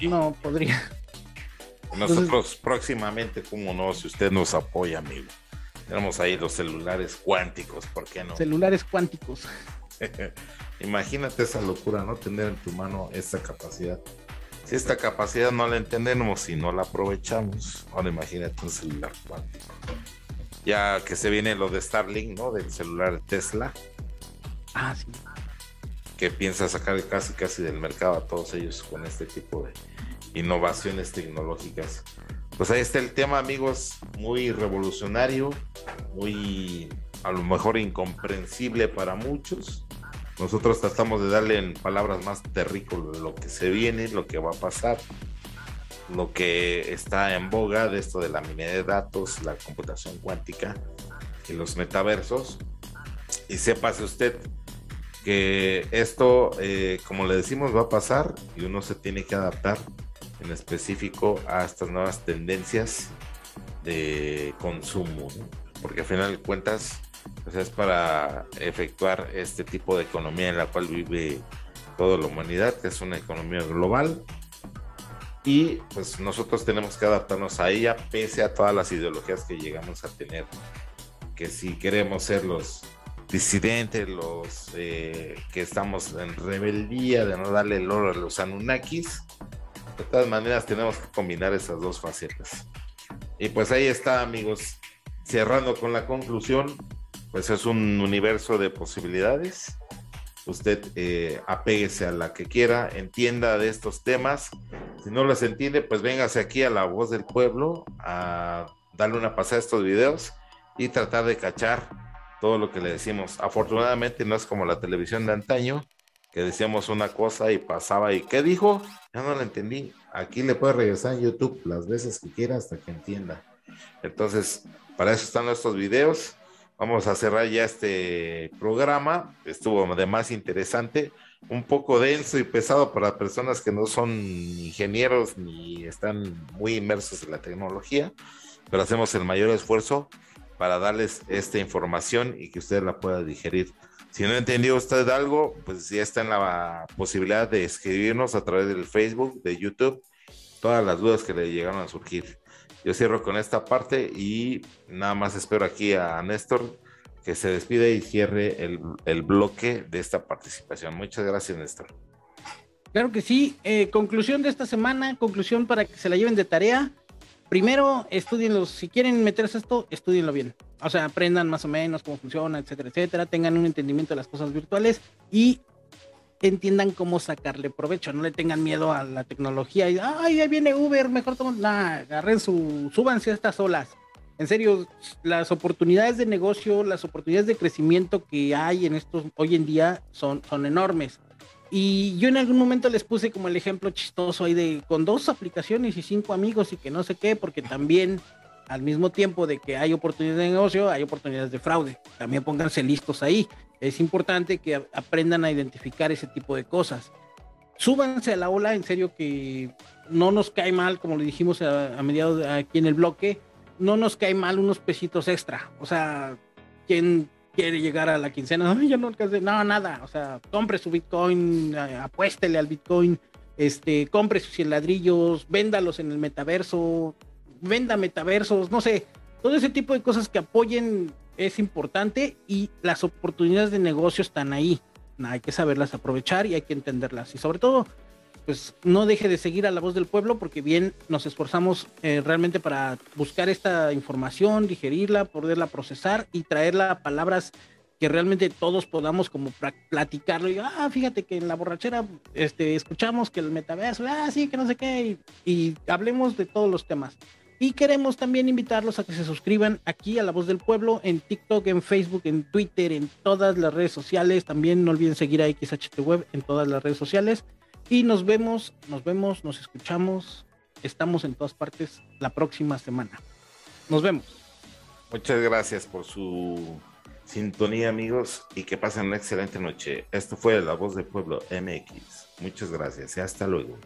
no podría. Nosotros próximamente, como no, si usted nos apoya, amigo. Tenemos ahí los celulares cuánticos, ¿por qué no? Celulares cuánticos. Imagínate esa locura, ¿no? Tener en tu mano esta capacidad. Si esta capacidad no la entendemos y no la aprovechamos, ahora imagínate un celular cuántico ya que se viene lo de Starlink, ¿no? Del celular Tesla. Ah, sí. Que piensa sacar casi casi del mercado a todos ellos con este tipo de innovaciones tecnológicas. Pues ahí está el tema, amigos, muy revolucionario, muy a lo mejor incomprensible para muchos. Nosotros tratamos de darle en palabras más terrícolas lo que se viene, lo que va a pasar lo que está en boga de esto de la minería de datos, la computación cuántica y los metaversos. Y sépase usted que esto, eh, como le decimos, va a pasar y uno se tiene que adaptar en específico a estas nuevas tendencias de consumo, porque al final de cuentas pues es para efectuar este tipo de economía en la cual vive toda la humanidad, que es una economía global y pues nosotros tenemos que adaptarnos a ella pese a todas las ideologías que llegamos a tener. Que si queremos ser los disidentes, los eh, que estamos en rebeldía de no darle el oro a los Anunnakis, de todas maneras tenemos que combinar esas dos facetas. Y pues ahí está amigos, cerrando con la conclusión, pues es un universo de posibilidades usted eh, apéguese a la que quiera, entienda de estos temas. Si no las entiende, pues véngase aquí a la voz del pueblo a darle una pasada a estos videos y tratar de cachar todo lo que le decimos. Afortunadamente no es como la televisión de antaño, que decíamos una cosa y pasaba y ¿qué dijo? Ya no la entendí. Aquí le puede regresar en YouTube las veces que quiera hasta que entienda. Entonces, para eso están nuestros videos. Vamos a cerrar ya este programa. Estuvo de más interesante, un poco denso y pesado para personas que no son ingenieros ni están muy inmersos en la tecnología, pero hacemos el mayor esfuerzo para darles esta información y que usted la pueda digerir. Si no entendió usted algo, pues ya está en la posibilidad de escribirnos a través del Facebook, de YouTube, todas las dudas que le llegaron a surgir. Yo cierro con esta parte y nada más espero aquí a Néstor que se despide y cierre el, bloque de esta participación. Muchas gracias, Néstor. Claro que sí. Eh, conclusión de esta semana, conclusión para que se la lleven de tarea. Primero, estudienlo. Si quieren meterse esto, estudienlo bien. O sea, aprendan más o menos cómo funciona, etcétera, etcétera. Tengan un entendimiento de las cosas virtuales y entiendan cómo sacarle provecho, no le tengan miedo a la tecnología y, ay, ahí viene Uber, mejor tomen, nah, agarren su, súbanse a estas olas, En serio, las oportunidades de negocio, las oportunidades de crecimiento que hay en estos hoy en día son, son enormes. Y yo en algún momento les puse como el ejemplo chistoso ahí de con dos aplicaciones y cinco amigos y que no sé qué, porque también al mismo tiempo de que hay oportunidades de negocio, hay oportunidades de fraude. También pónganse listos ahí. Es importante que aprendan a identificar ese tipo de cosas. Súbanse a la ola, en serio que no nos cae mal, como le dijimos a, mediados aquí en el bloque, no nos cae mal unos pesitos extra. O sea, quien quiere llegar a la quincena, no, ya no alcancé, no, nada. O sea, compre su Bitcoin, apuéstele al Bitcoin, este, compre sus 100 ladrillos, véndalos en el metaverso, venda metaversos, no sé, todo ese tipo de cosas que apoyen es importante y las oportunidades de negocio están ahí. Hay que saberlas aprovechar y hay que entenderlas. Y sobre todo, pues no deje de seguir a la voz del pueblo porque bien nos esforzamos eh, realmente para buscar esta información, digerirla, poderla procesar y traerla a palabras que realmente todos podamos como platicarlo y ah, fíjate que en la borrachera este, escuchamos que el metaverso, ah, sí, que no sé qué, y hablemos de todos los temas. Y queremos también invitarlos a que se suscriban aquí a La Voz del Pueblo en TikTok, en Facebook, en Twitter, en todas las redes sociales. También no olviden seguir a XHT Web en todas las redes sociales. Y nos vemos, nos vemos, nos escuchamos. Estamos en todas partes la próxima semana. Nos vemos. Muchas gracias por su sintonía, amigos, y que pasen una excelente noche. Esto fue La Voz del Pueblo MX. Muchas gracias y hasta luego.